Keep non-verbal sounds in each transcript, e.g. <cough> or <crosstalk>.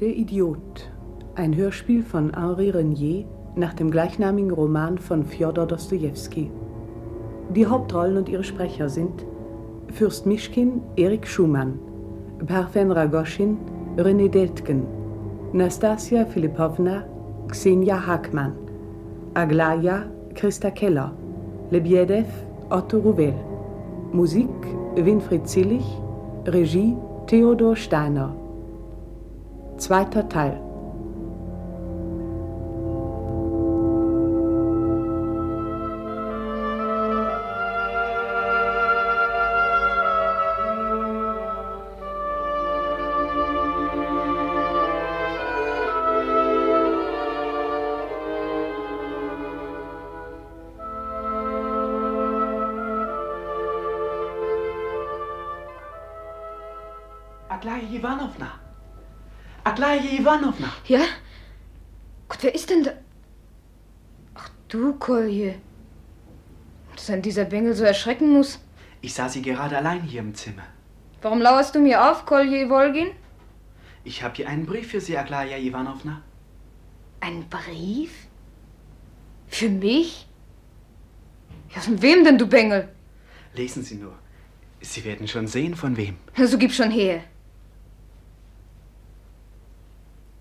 Der Idiot. Ein Hörspiel von Henri Renier nach dem gleichnamigen Roman von Fjodor Dostojewski. Die Hauptrollen und ihre Sprecher sind Fürst Mischkin, Erik Schumann, Parfen Ragoschin, René Deltgen, Nastasia Filipovna, Xenia Hackmann, Aglaya, Christa Keller, Lebiedev, Otto Rouvel. Musik Winfried Zillig, Regie Theodor Steiner. Zweiter Teil. Ivanovna. Ja? Gott, wer ist denn da? Ach du, Kolje. Dass ein dieser Bengel so erschrecken muss. Ich sah Sie gerade allein hier im Zimmer. Warum lauerst du mir auf, Kolje Wolgin? Ich habe hier einen Brief für Sie, Aglaya Ivanovna. Ein Brief? Für mich? Ja, von wem denn, du Bengel? Lesen Sie nur. Sie werden schon sehen, von wem. So gib schon her.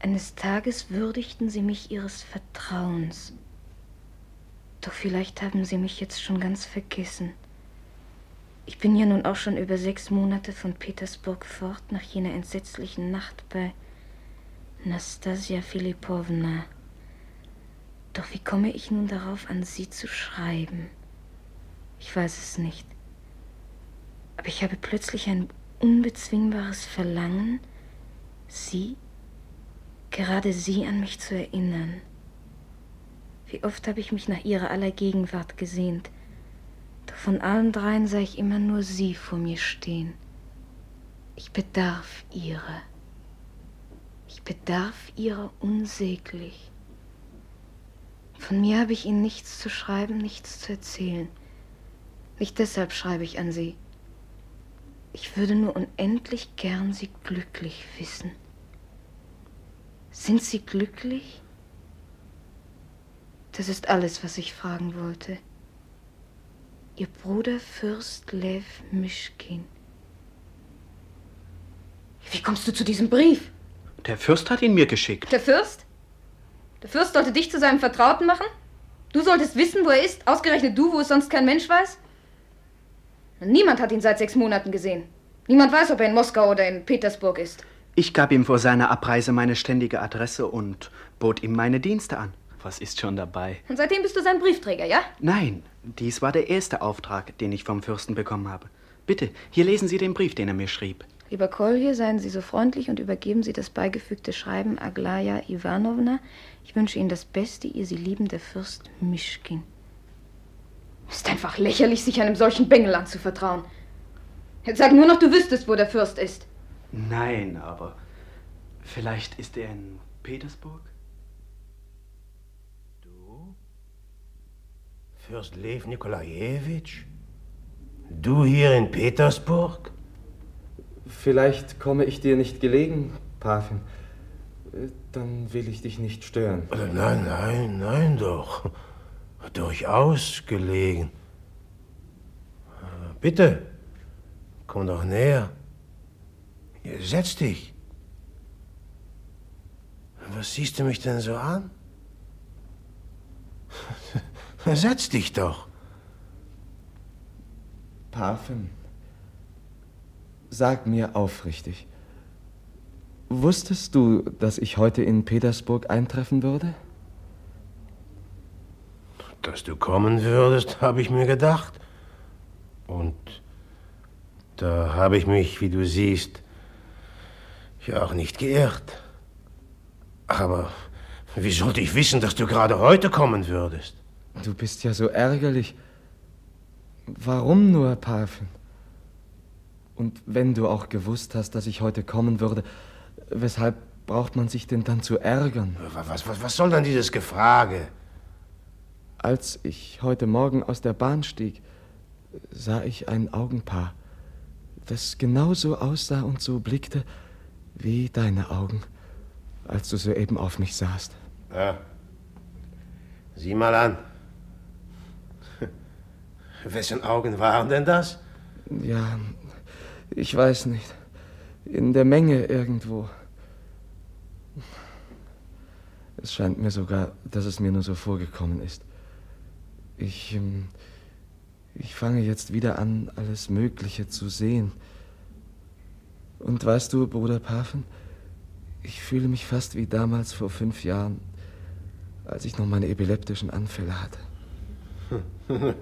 Eines Tages würdigten Sie mich Ihres Vertrauens. Doch vielleicht haben Sie mich jetzt schon ganz vergessen. Ich bin ja nun auch schon über sechs Monate von Petersburg fort nach jener entsetzlichen Nacht bei Nastasia Filipovna. Doch wie komme ich nun darauf, an Sie zu schreiben? Ich weiß es nicht. Aber ich habe plötzlich ein unbezwingbares Verlangen, Sie, gerade Sie an mich zu erinnern. Wie oft habe ich mich nach Ihrer aller Gegenwart gesehnt, doch von allen dreien sah ich immer nur Sie vor mir stehen. Ich bedarf Ihrer. Ich bedarf Ihrer unsäglich. Von mir habe ich Ihnen nichts zu schreiben, nichts zu erzählen. Nicht deshalb schreibe ich an Sie. Ich würde nur unendlich gern Sie glücklich wissen. Sind Sie glücklich? Das ist alles, was ich fragen wollte. Ihr Bruder Fürst Lev Mischkin. Wie kommst du zu diesem Brief? Der Fürst hat ihn mir geschickt. Der Fürst? Der Fürst sollte dich zu seinem Vertrauten machen? Du solltest wissen, wo er ist, ausgerechnet du, wo es sonst kein Mensch weiß? Niemand hat ihn seit sechs Monaten gesehen. Niemand weiß, ob er in Moskau oder in Petersburg ist. Ich gab ihm vor seiner Abreise meine ständige Adresse und bot ihm meine Dienste an. Was ist schon dabei? Und seitdem bist du sein Briefträger, ja? Nein, dies war der erste Auftrag, den ich vom Fürsten bekommen habe. Bitte, hier lesen Sie den Brief, den er mir schrieb. Lieber Kolje, seien Sie so freundlich und übergeben Sie das beigefügte Schreiben Aglaya Ivanovna. Ich wünsche Ihnen das Beste, Ihr Sie liebender Fürst Mischkin. Ist einfach lächerlich, sich einem solchen Bengel anzuvertrauen. Jetzt sag nur noch, du wüsstest, wo der Fürst ist. Nein, aber vielleicht ist er in Petersburg? Du? Fürst Lev Nikolajewitsch? Du hier in Petersburg? Vielleicht komme ich dir nicht gelegen, Pafin. Dann will ich dich nicht stören. Äh, Nein, nein, nein doch. Durchaus gelegen. Äh, Bitte, komm doch näher. Setz dich. Was siehst du mich denn so an? <laughs> Setz dich doch. Pafin, sag mir aufrichtig. Wusstest du, dass ich heute in Petersburg eintreffen würde? Dass du kommen würdest, habe ich mir gedacht. Und da habe ich mich, wie du siehst, ja auch nicht geirrt. Aber wie sollte ich wissen, dass du gerade heute kommen würdest? Du bist ja so ärgerlich. Warum nur, Pafin? Und wenn du auch gewusst hast, dass ich heute kommen würde, weshalb braucht man sich denn dann zu ärgern? Was, was, was soll denn dieses Gefrage? Als ich heute Morgen aus der Bahn stieg, sah ich ein Augenpaar, das genauso aussah und so blickte wie deine Augen. als du soeben auf mich sahst. Ja. Sieh mal an. <laughs> Wessen Augen waren denn das? Ja, ich weiß nicht. In der Menge irgendwo. Es scheint mir sogar, dass es mir nur so vorgekommen ist. Ich, ähm, ich fange jetzt wieder an, alles Mögliche zu sehen. Und weißt du, Bruder Pafen, ich fühle mich fast wie damals vor fünf Jahren, als ich noch meine epileptischen Anfälle hatte. <laughs>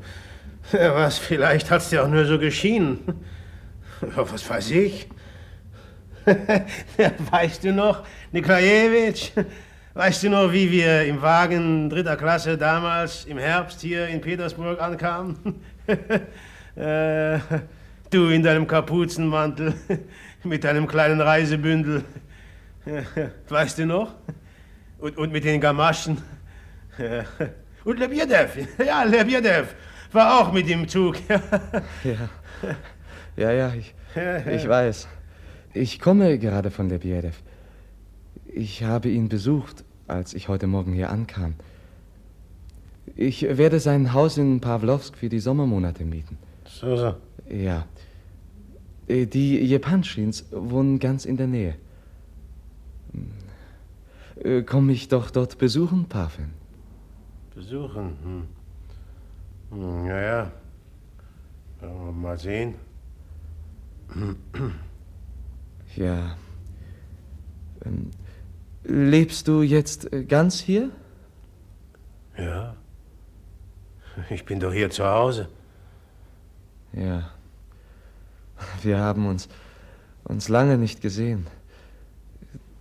Ja, was, vielleicht hat's dir auch nur so geschienen. Ja, was weiß ich? <laughs> weißt du noch, Nikolajewitsch? Weißt du noch, wie wir im Wagen dritter Klasse damals im Herbst hier in Petersburg ankamen? <laughs> äh, du in deinem Kapuzenmantel mit deinem kleinen Reisebündel. <laughs> weißt du noch? Und, und mit den Gamaschen. <laughs> und Lebiedev, <laughs> ja, Lebiedev war auch mit im Zug. ja, ja, ja, ich, ich weiß. Ich komme gerade von Lebiedev. Ich habe ihn besucht, als ich heute Morgen hier ankam. Ich werde sein Haus in Pawlowsk für die Sommermonate mieten. So, so. Ja. Die Jepanschins wohnen ganz in der Nähe. Hm. Komm ich doch dort besuchen, Pavel? Besuchen? Hm. Hm, ja, ja. Mal sehen. <clears throat> Ja. Ähm, lebst du jetzt äh, ganz hier? Ja. Ich bin doch hier zu Hause. Ja. Wir haben uns, uns lange nicht gesehen.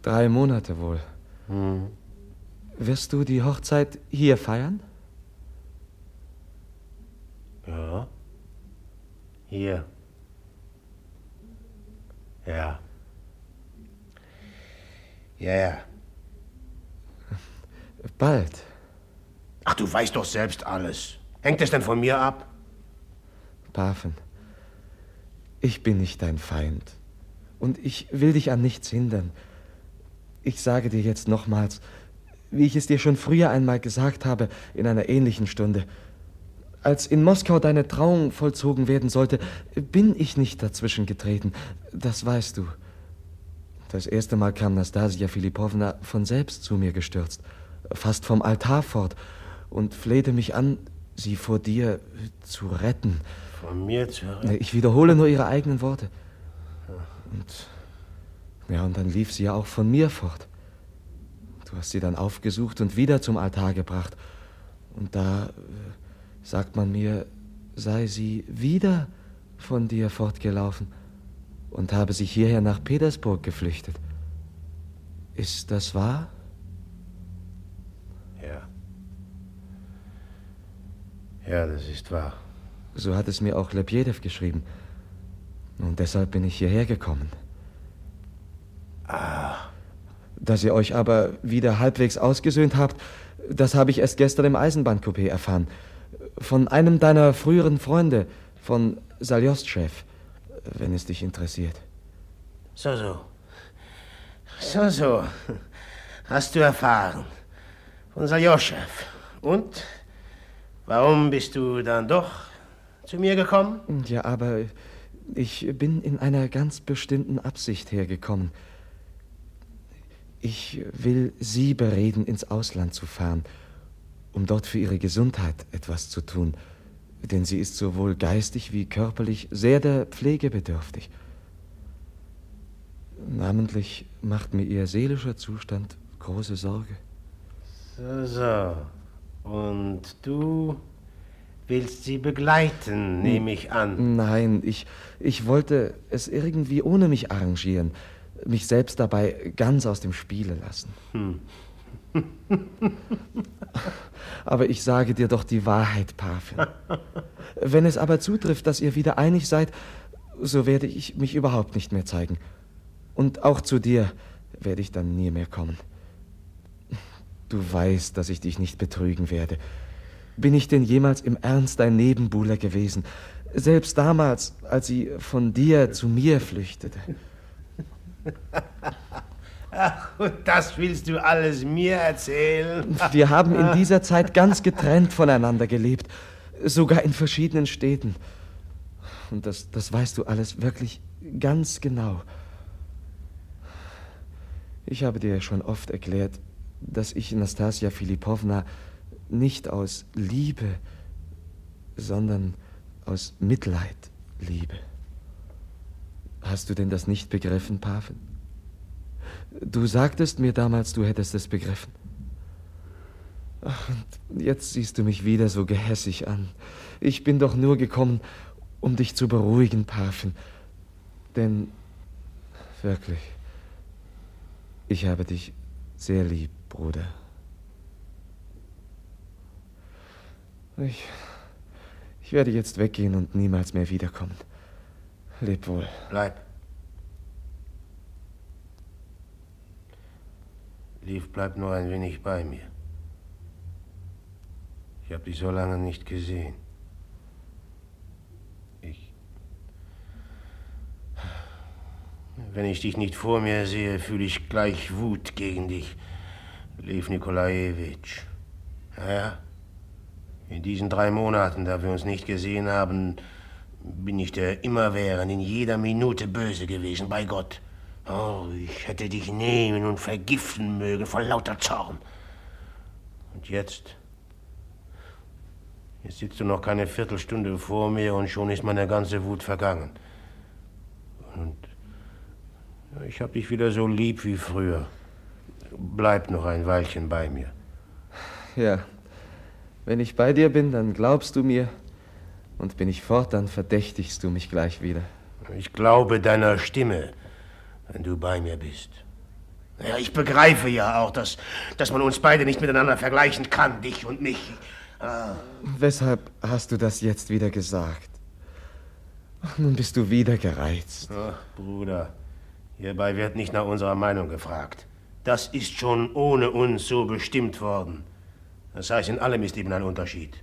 Drei Monate wohl. Hm. Wirst du die Hochzeit hier feiern? Ja. Hier. Ja. Ja, ja. Bald. Ach, du weißt doch selbst alles. Hängt es denn von mir ab? Pafen, ich bin nicht dein Feind. Und ich will dich an nichts hindern. Ich sage dir jetzt nochmals, wie ich es dir schon früher einmal gesagt habe, in einer ähnlichen Stunde. Als in Moskau deine Trauung vollzogen werden sollte, bin ich nicht dazwischen getreten. Das weißt du. Das erste Mal kam Nastasia Filipowna von selbst zu mir gestürzt, fast vom Altar fort, und flehte mich an, sie vor dir zu retten. Von mir zu retten? Ich wiederhole nur ihre eigenen Worte. Und, ja, und dann lief sie ja auch von mir fort. Du hast sie dann aufgesucht und wieder zum Altar gebracht. Und da, äh, sagt man mir, sei sie wieder von dir fortgelaufen und habe sich hierher nach Petersburg geflüchtet. Ist das wahr? Ja. Ja, das ist wahr. So hat es mir auch Lebjedew geschrieben. Und deshalb bin ich hierher gekommen. Ah. Dass ihr euch aber wieder halbwegs ausgesöhnt habt, das habe ich erst gestern im Eisenbahncoupé erfahren. Von einem deiner früheren Freunde, von Saljostschew wenn es dich interessiert. So, so. So, so. Hast du erfahren. Von Saljoschew. Und? Warum bist du dann doch zu mir gekommen? Ja, aber ich bin in einer ganz bestimmten Absicht hergekommen. Ich will Sie bereden, ins Ausland zu fahren, um dort für Ihre Gesundheit etwas zu tun denn sie ist sowohl geistig wie körperlich sehr der Pflege bedürftig. Namentlich macht mir ihr seelischer Zustand große Sorge. So, so. Und du willst sie begleiten, nehme ich an. Nein, ich, ich wollte es irgendwie ohne mich arrangieren, mich selbst dabei ganz aus dem Spiele lassen. Hm. <laughs> Aber ich sage dir doch die Wahrheit, Parfüm. <laughs> Wenn es aber zutrifft, dass ihr wieder einig seid, so werde ich mich überhaupt nicht mehr zeigen. Und auch zu dir werde ich dann nie mehr kommen. Du weißt, dass ich dich nicht betrügen werde. Bin ich denn jemals im Ernst ein Nebenbuhler gewesen? Selbst damals, als sie von dir zu mir flüchtete. Ach, und das willst du alles mir erzählen? Wir haben in dieser Zeit ganz getrennt voneinander gelebt, sogar in verschiedenen Städten. Und das, das weißt du alles wirklich ganz genau. Ich habe dir schon oft erklärt, dass ich Nastasia Filipowna nicht aus Liebe, sondern aus Mitleid liebe. Hast du denn das nicht begriffen, Paven? Du sagtest mir damals, du hättest es begriffen. Ach, und jetzt siehst du mich wieder so gehässig an. Ich bin doch nur gekommen, um dich zu beruhigen, Paven. Denn wirklich, ich habe dich sehr lieb, Bruder. Ich, ich werde jetzt weggehen und niemals mehr wiederkommen. Leb wohl. Bleib. Liv, bleib nur ein wenig bei mir. Ich habe dich so lange nicht gesehen. Ich. Wenn ich dich nicht vor mir sehe, fühle ich gleich Wut gegen dich, Liv Nikolajewitsch. Ja. In diesen drei Monaten, da wir uns nicht gesehen haben, bin ich der immerwährend in jeder Minute böse gewesen, bei Gott. Oh, ich hätte dich nehmen und vergiften mögen vor lauter Zorn. Und jetzt? Jetzt sitzt du noch keine Viertelstunde vor mir und schon ist meine ganze Wut vergangen. Und ich hab dich wieder so lieb wie früher. Bleib noch ein Weilchen bei mir. Ja, wenn ich bei dir bin, dann glaubst du mir. Und bin ich fort, dann verdächtigst du mich gleich wieder. Ich glaube deiner Stimme, wenn du bei mir bist. Ja, ich begreife ja auch, dass, dass man uns beide nicht miteinander vergleichen kann, dich und mich. Ah. Weshalb hast du das jetzt wieder gesagt? Nun bist du wieder gereizt. Ach, Bruder, hierbei wird nicht nach unserer Meinung gefragt. Das ist schon ohne uns so bestimmt worden. Das heißt, in allem ist eben ein Unterschied.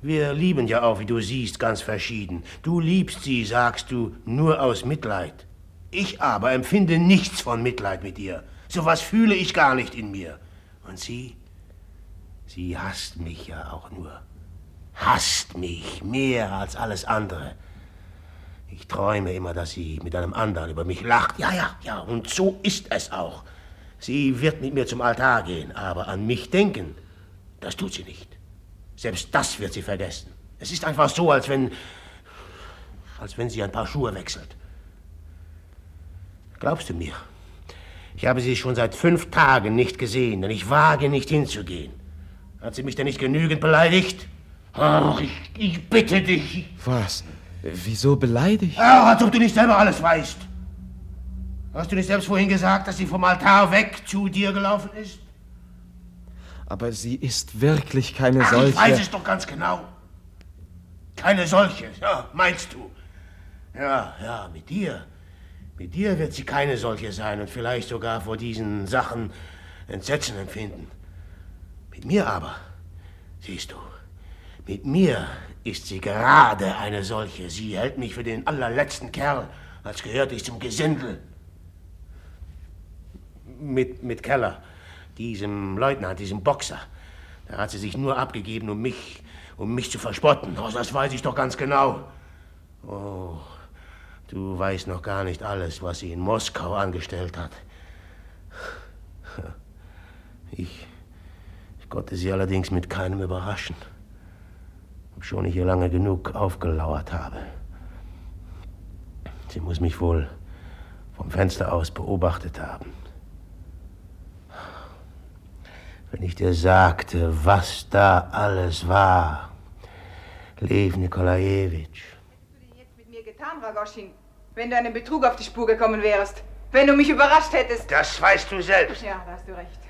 Wir lieben ja auch, wie du siehst, ganz verschieden. Du liebst sie, sagst du, nur aus Mitleid. Ich aber empfinde nichts von Mitleid mit ihr. So was fühle ich gar nicht in mir. Und sie, sie hasst mich ja auch nur. Hasst mich mehr als alles andere. Ich träume immer, dass sie mit einem anderen über mich lacht. Ja, ja, ja, und so ist es auch. Sie wird mit mir zum Altar gehen, aber an mich denken, das tut sie nicht. Selbst das wird sie vergessen. Es ist einfach so, als wenn. als wenn sie ein paar Schuhe wechselt. Glaubst du mir? Ich habe sie schon seit fünf Tagen nicht gesehen, denn ich wage nicht hinzugehen. Hat sie mich denn nicht genügend beleidigt? Ach, ich, ich bitte dich. Was? Wieso beleidigt? Ach, als ob du nicht selber alles weißt. Hast du nicht selbst vorhin gesagt, dass sie vom Altar weg zu dir gelaufen ist? Aber sie ist wirklich keine Ach, solche. Ich weiß es doch ganz genau. Keine solche, ja, meinst du? Ja, ja, mit dir. Mit dir wird sie keine solche sein und vielleicht sogar vor diesen Sachen Entsetzen empfinden. Mit mir aber, siehst du, mit mir ist sie gerade eine solche. Sie hält mich für den allerletzten Kerl, als gehörte ich zum Gesindel. Mit, mit Keller diesem Leutnant, diesem Boxer. Da hat sie sich nur abgegeben, um mich, um mich zu verspotten. Oh, das weiß ich doch ganz genau. Oh, du weißt noch gar nicht alles, was sie in Moskau angestellt hat. Ich, ich konnte sie allerdings mit keinem überraschen, obschon ich ihr lange genug aufgelauert habe. Sie muss mich wohl vom Fenster aus beobachtet haben. Wenn ich dir sagte, was da alles war. Lev Nikolajewitsch. Was hättest du denn jetzt mit mir getan, Ragoschin, wenn du einem Betrug auf die Spur gekommen wärst? Wenn du mich überrascht hättest? Das weißt du selbst. Ja, da hast du recht.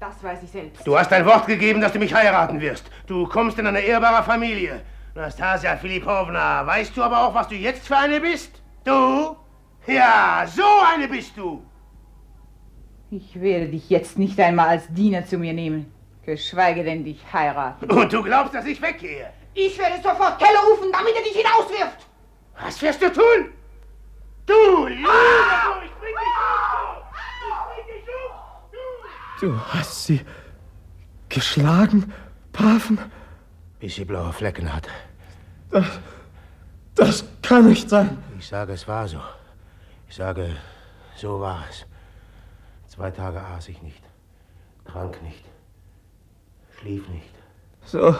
Das weiß ich selbst. Du hast dein Wort gegeben, dass du mich heiraten wirst. Du kommst in eine ehrbare Familie. Nastasia Filipovna, weißt du aber auch, was du jetzt für eine bist? Du? Ja, so eine bist du. Ich werde dich jetzt nicht einmal als Diener zu mir nehmen, geschweige denn dich heiraten. Und du glaubst, dass ich weggehe? Ich werde sofort Keller rufen, damit er dich hinauswirft. Was wirst du tun? Du, Lüge! Ah! Ich bring dich um! Ich bring dich um! Du hast sie geschlagen, Pafen? Bis sie blaue Flecken hat. Das, das kann nicht sein. Ich sage, es war so. Ich sage, so war es. Zwei Tage aß ich nicht, trank nicht, schlief nicht. So,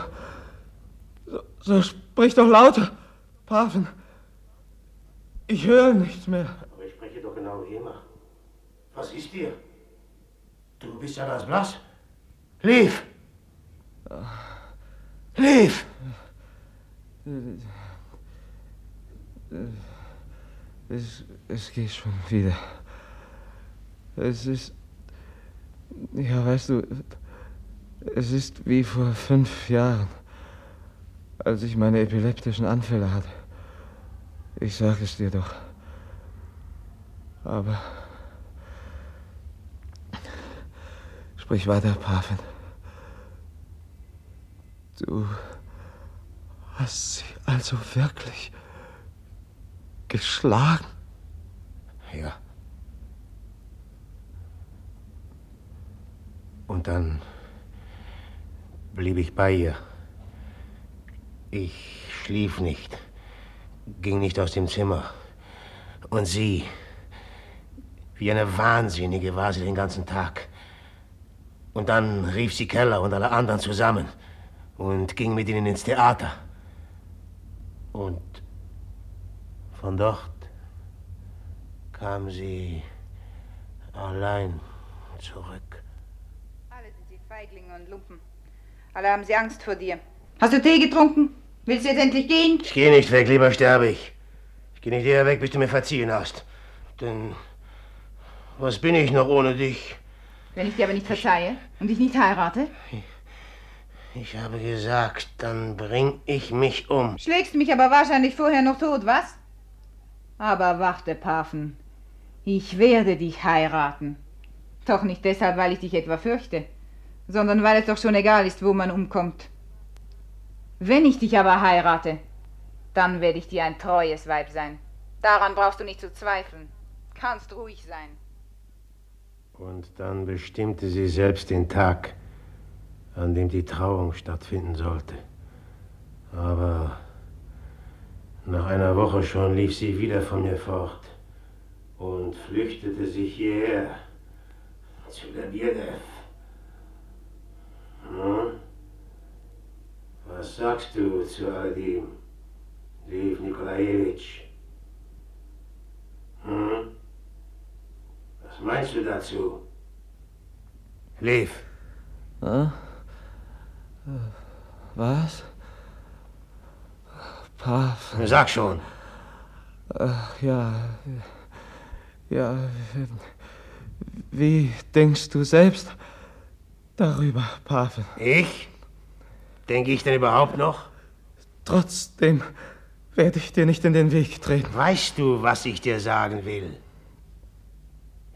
so, so sprich doch lauter, Pafen. Ich höre nichts mehr. Aber ich spreche doch genau wie immer. Was ist dir? Du bist ja ganz blass. Lief! Lief! Es, es geht schon wieder. Es ist. Ja, weißt du, es ist wie vor fünf Jahren, als ich meine epileptischen Anfälle hatte. Ich sage es dir doch. Aber. Sprich weiter, Pavin. Du hast sie also wirklich geschlagen? Ja. Und dann blieb ich bei ihr. Ich schlief nicht, ging nicht aus dem Zimmer. Und sie, wie eine Wahnsinnige war sie den ganzen Tag. Und dann rief sie Keller und alle anderen zusammen und ging mit ihnen ins Theater. Und von dort kam sie allein zurück. Feiglinge und Lumpen. Alle haben sie Angst vor dir. Hast du Tee getrunken? Willst du jetzt endlich gehen? Ich gehe nicht weg, lieber sterbe ich. Ich gehe nicht eher weg, bis du mir verziehen hast. Denn was bin ich noch ohne dich? Wenn ich dir aber nicht verzeihe und dich nicht heirate? Ich habe gesagt, dann bring ich mich um. Schlägst mich aber wahrscheinlich vorher noch tot, was? Aber warte, Pafen. Ich werde dich heiraten. Doch nicht deshalb, weil ich dich etwa fürchte, sondern weil es doch schon egal ist, wo man umkommt. Wenn ich dich aber heirate, dann werde ich dir ein treues Weib sein. Daran brauchst du nicht zu zweifeln. Kannst ruhig sein. Und dann bestimmte sie selbst den Tag, an dem die Trauung stattfinden sollte. Aber nach einer Woche schon lief sie wieder von mir fort und flüchtete sich hierher zu der Bierdev. Hm? Was sagst du zu all dem, Lev Nikolajewitsch? Hm? Was meinst du dazu? Lev. Hm? Was? Paf. Sag schon. Ach, ja. Ja. Wie denkst du selbst darüber, Pave? Ich? Denke ich denn überhaupt noch? Trotzdem werde ich dir nicht in den Weg treten. Weißt du, was ich dir sagen will?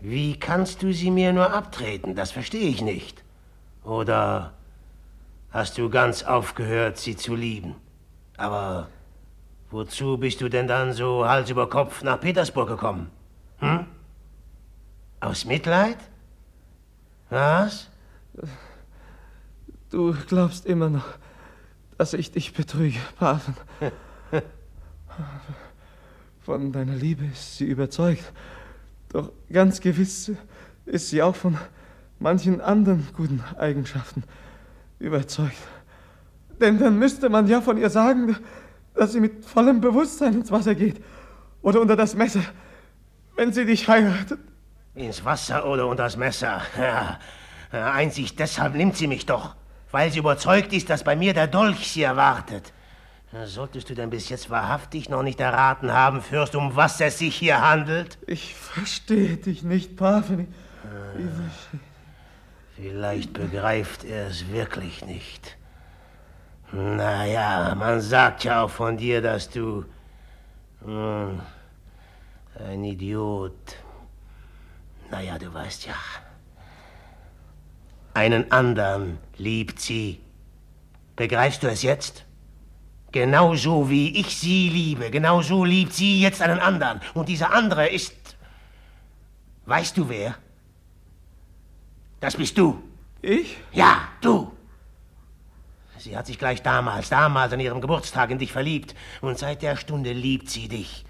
Wie kannst du sie mir nur abtreten? Das verstehe ich nicht. Oder hast du ganz aufgehört, sie zu lieben? Aber wozu bist du denn dann so Hals über Kopf nach Petersburg gekommen? Hm? Aus Mitleid? Was? Du glaubst immer noch, dass ich dich betrüge, Paven. Von deiner Liebe ist sie überzeugt. Doch ganz gewiss ist sie auch von manchen anderen guten Eigenschaften überzeugt. Denn dann müsste man ja von ihr sagen, dass sie mit vollem Bewusstsein ins Wasser geht oder unter das Messer, wenn sie dich heiratet. Ins Wasser oder unter das Messer? Ja. Einzig deshalb nimmt sie mich doch, weil sie überzeugt ist, dass bei mir der Dolch sie erwartet. Solltest du denn bis jetzt wahrhaftig noch nicht erraten haben, Fürst, um was es sich hier handelt? Ich verstehe dich nicht, Pavel. Vielleicht begreift er es wirklich nicht. Naja, man sagt ja auch von dir, dass du hm, ein Idiot. Naja, du weißt ja. Einen anderen liebt sie. Begreifst du es jetzt? Genauso wie ich sie liebe, genauso liebt sie jetzt einen anderen. Und dieser andere ist. Weißt du wer? Das bist du. Ich? Ja, du. Sie hat sich gleich damals, damals an ihrem Geburtstag in dich verliebt. Und seit der Stunde liebt sie dich.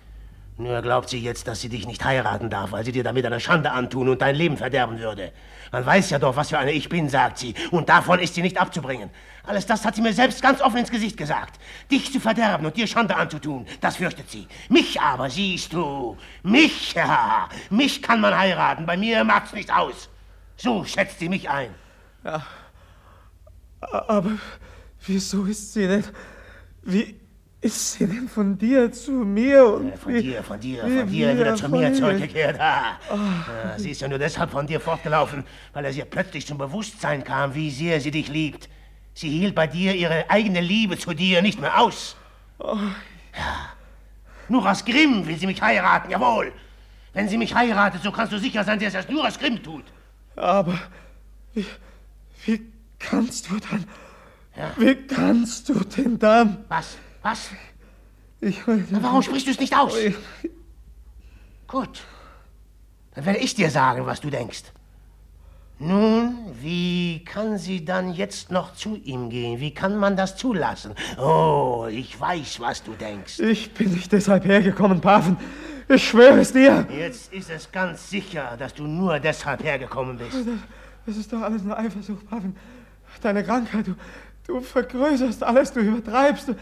Nur glaubt sie jetzt, dass sie dich nicht heiraten darf, weil sie dir damit eine Schande antun und dein Leben verderben würde. Man weiß ja doch, was für eine Ich bin, sagt sie. Und davon ist sie nicht abzubringen. Alles das hat sie mir selbst ganz offen ins Gesicht gesagt. Dich zu verderben und dir Schande anzutun, das fürchtet sie. Mich aber, siehst du, mich, ja, mich kann man heiraten. Bei mir macht's nicht aus. So schätzt sie mich ein. Ja. Aber wieso ist sie denn. Wie ist sie denn von dir zu mir und. Äh, von dir, von dir, von dir wieder zu mir zurückgekehrt. Ah. Oh. sie ist ja nur deshalb von dir fortgelaufen, weil es ihr plötzlich zum Bewusstsein kam, wie sehr sie dich liebt. Sie hielt bei dir ihre eigene Liebe zu dir nicht mehr aus. Oh. Ja. Nur aus Grimm will sie mich heiraten, jawohl. Wenn sie mich heiratet, so kannst du sicher sein, dass er es nur aus Grimm tut. Aber wie, wie kannst du dann ja. Wie kannst du denn dann? Was? Was? Ich nicht. Warum sprichst du es nicht aus? Gut. Dann werde ich dir sagen, was du denkst. Nun, wie kann sie dann jetzt noch zu ihm gehen? Wie kann man das zulassen? Oh, ich weiß, was du denkst. Ich bin nicht deshalb hergekommen, Paven. Ich schwöre es dir. Jetzt ist es ganz sicher, dass du nur deshalb hergekommen bist. Das, das ist doch alles nur Eifersucht, Paven. Deine Krankheit, du, Du vergrößerst alles, du übertreibst.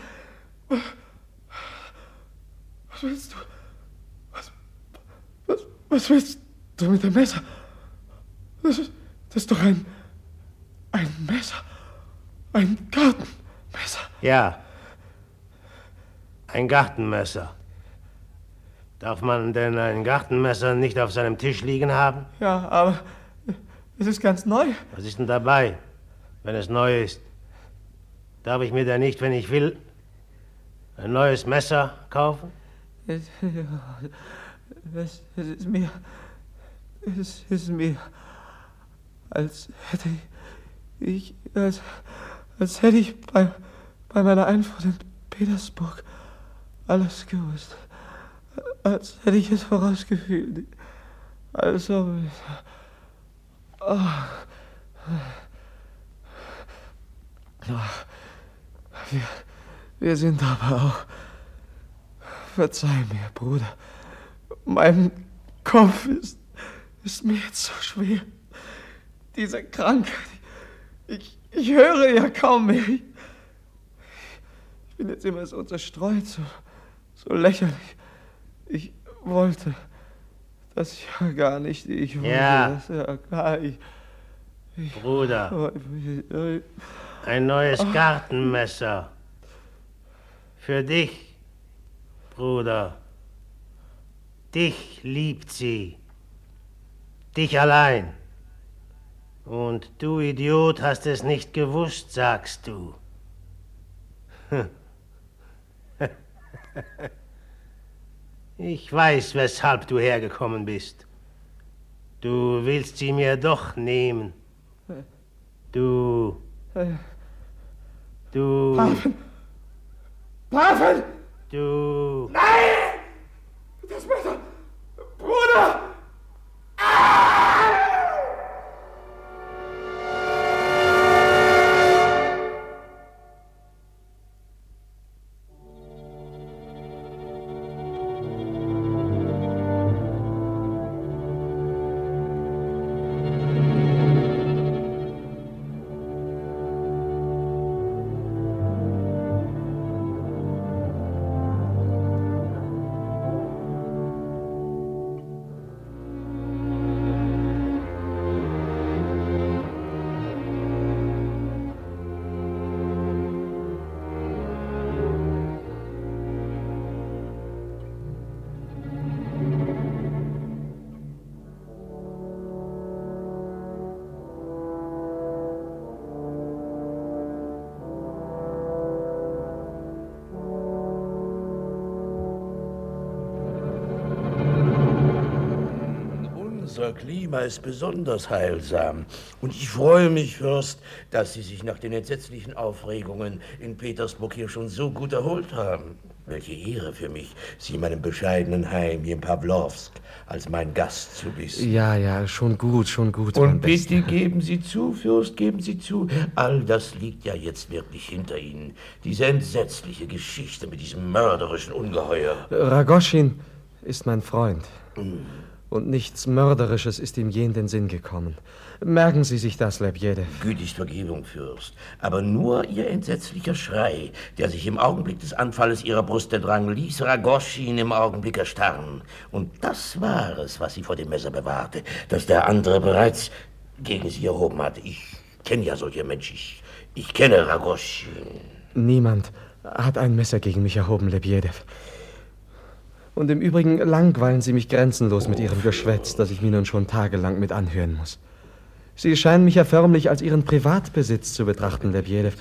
Was willst du? Was, was, was willst du mit dem Messer? Das ist, das ist doch ein, ein Messer. Ein Gartenmesser. Ja. Ein Gartenmesser. Darf man denn ein Gartenmesser nicht auf seinem Tisch liegen haben? Ja, aber es ist ganz neu. Was ist denn dabei, wenn es neu ist? Darf ich mir da nicht, wenn ich will, ein neues Messer kaufen? Es, es, ist mir. Es ist mir. Als hätte ich. Als, als hätte ich bei, bei meiner Einfahrt in Petersburg alles gewusst. Als hätte ich es vorausgefühlt. Also. Oh. Wir, wir sind aber auch. Verzeih mir, Bruder. Mein Kopf ist, ist mir jetzt so schwer. Diese Krankheit. Ich, ich höre ja kaum mehr. Ich, ich bin jetzt immer so zerstreut, so, so lächerlich. Ich wollte das ja gar nicht. Ich wollte ja. das ja gar nicht. Ich, Bruder. Ein neues. Gartenmesser. Für dich, Bruder. Dich liebt sie. Dich allein. Und du Idiot hast es nicht gewusst, sagst du. <laughs> Ich weiß, weshalb du hergekommen bist. Du willst sie mir doch nehmen. Du Du. Paven! Du. Nein! Das Messer! Bruder! Klima ist besonders heilsam. Und ich freue mich, Fürst, dass Sie sich nach den entsetzlichen Aufregungen in Petersburg hier schon so gut erholt haben. Welche Ehre für mich, Sie in meinem bescheidenen Heim hier in Pawlowsk als mein Gast zu wissen. Ja, ja, schon gut, schon gut. Und bitte geben Sie zu, Fürst, geben Sie zu. All das liegt ja jetzt wirklich hinter Ihnen. Diese entsetzliche Geschichte mit diesem mörderischen Ungeheuer. Ragoschin ist mein Freund. Mhm. Und nichts Mörderisches ist ihm je in den Sinn gekommen. Merken Sie sich das, Lebjedew. Gütigst Vergebung, Fürst. Aber nur Ihr entsetzlicher Schrei, der sich im Augenblick des Anfalles Ihrer Brust entrang, ließ Ragoschin im Augenblick erstarren. Und das war es, was Sie vor dem Messer bewahrte, das der andere bereits gegen Sie erhoben hatte. Ich kenne ja solche Menschen. Ich, ich kenne Ragoschin. Niemand hat ein Messer gegen mich erhoben, Lebjedew. Und im Übrigen langweilen Sie mich grenzenlos mit Ihrem Geschwätz, das ich mir nun schon tagelang mit anhören muss. Sie scheinen mich ja förmlich als Ihren Privatbesitz zu betrachten, Lebjedew.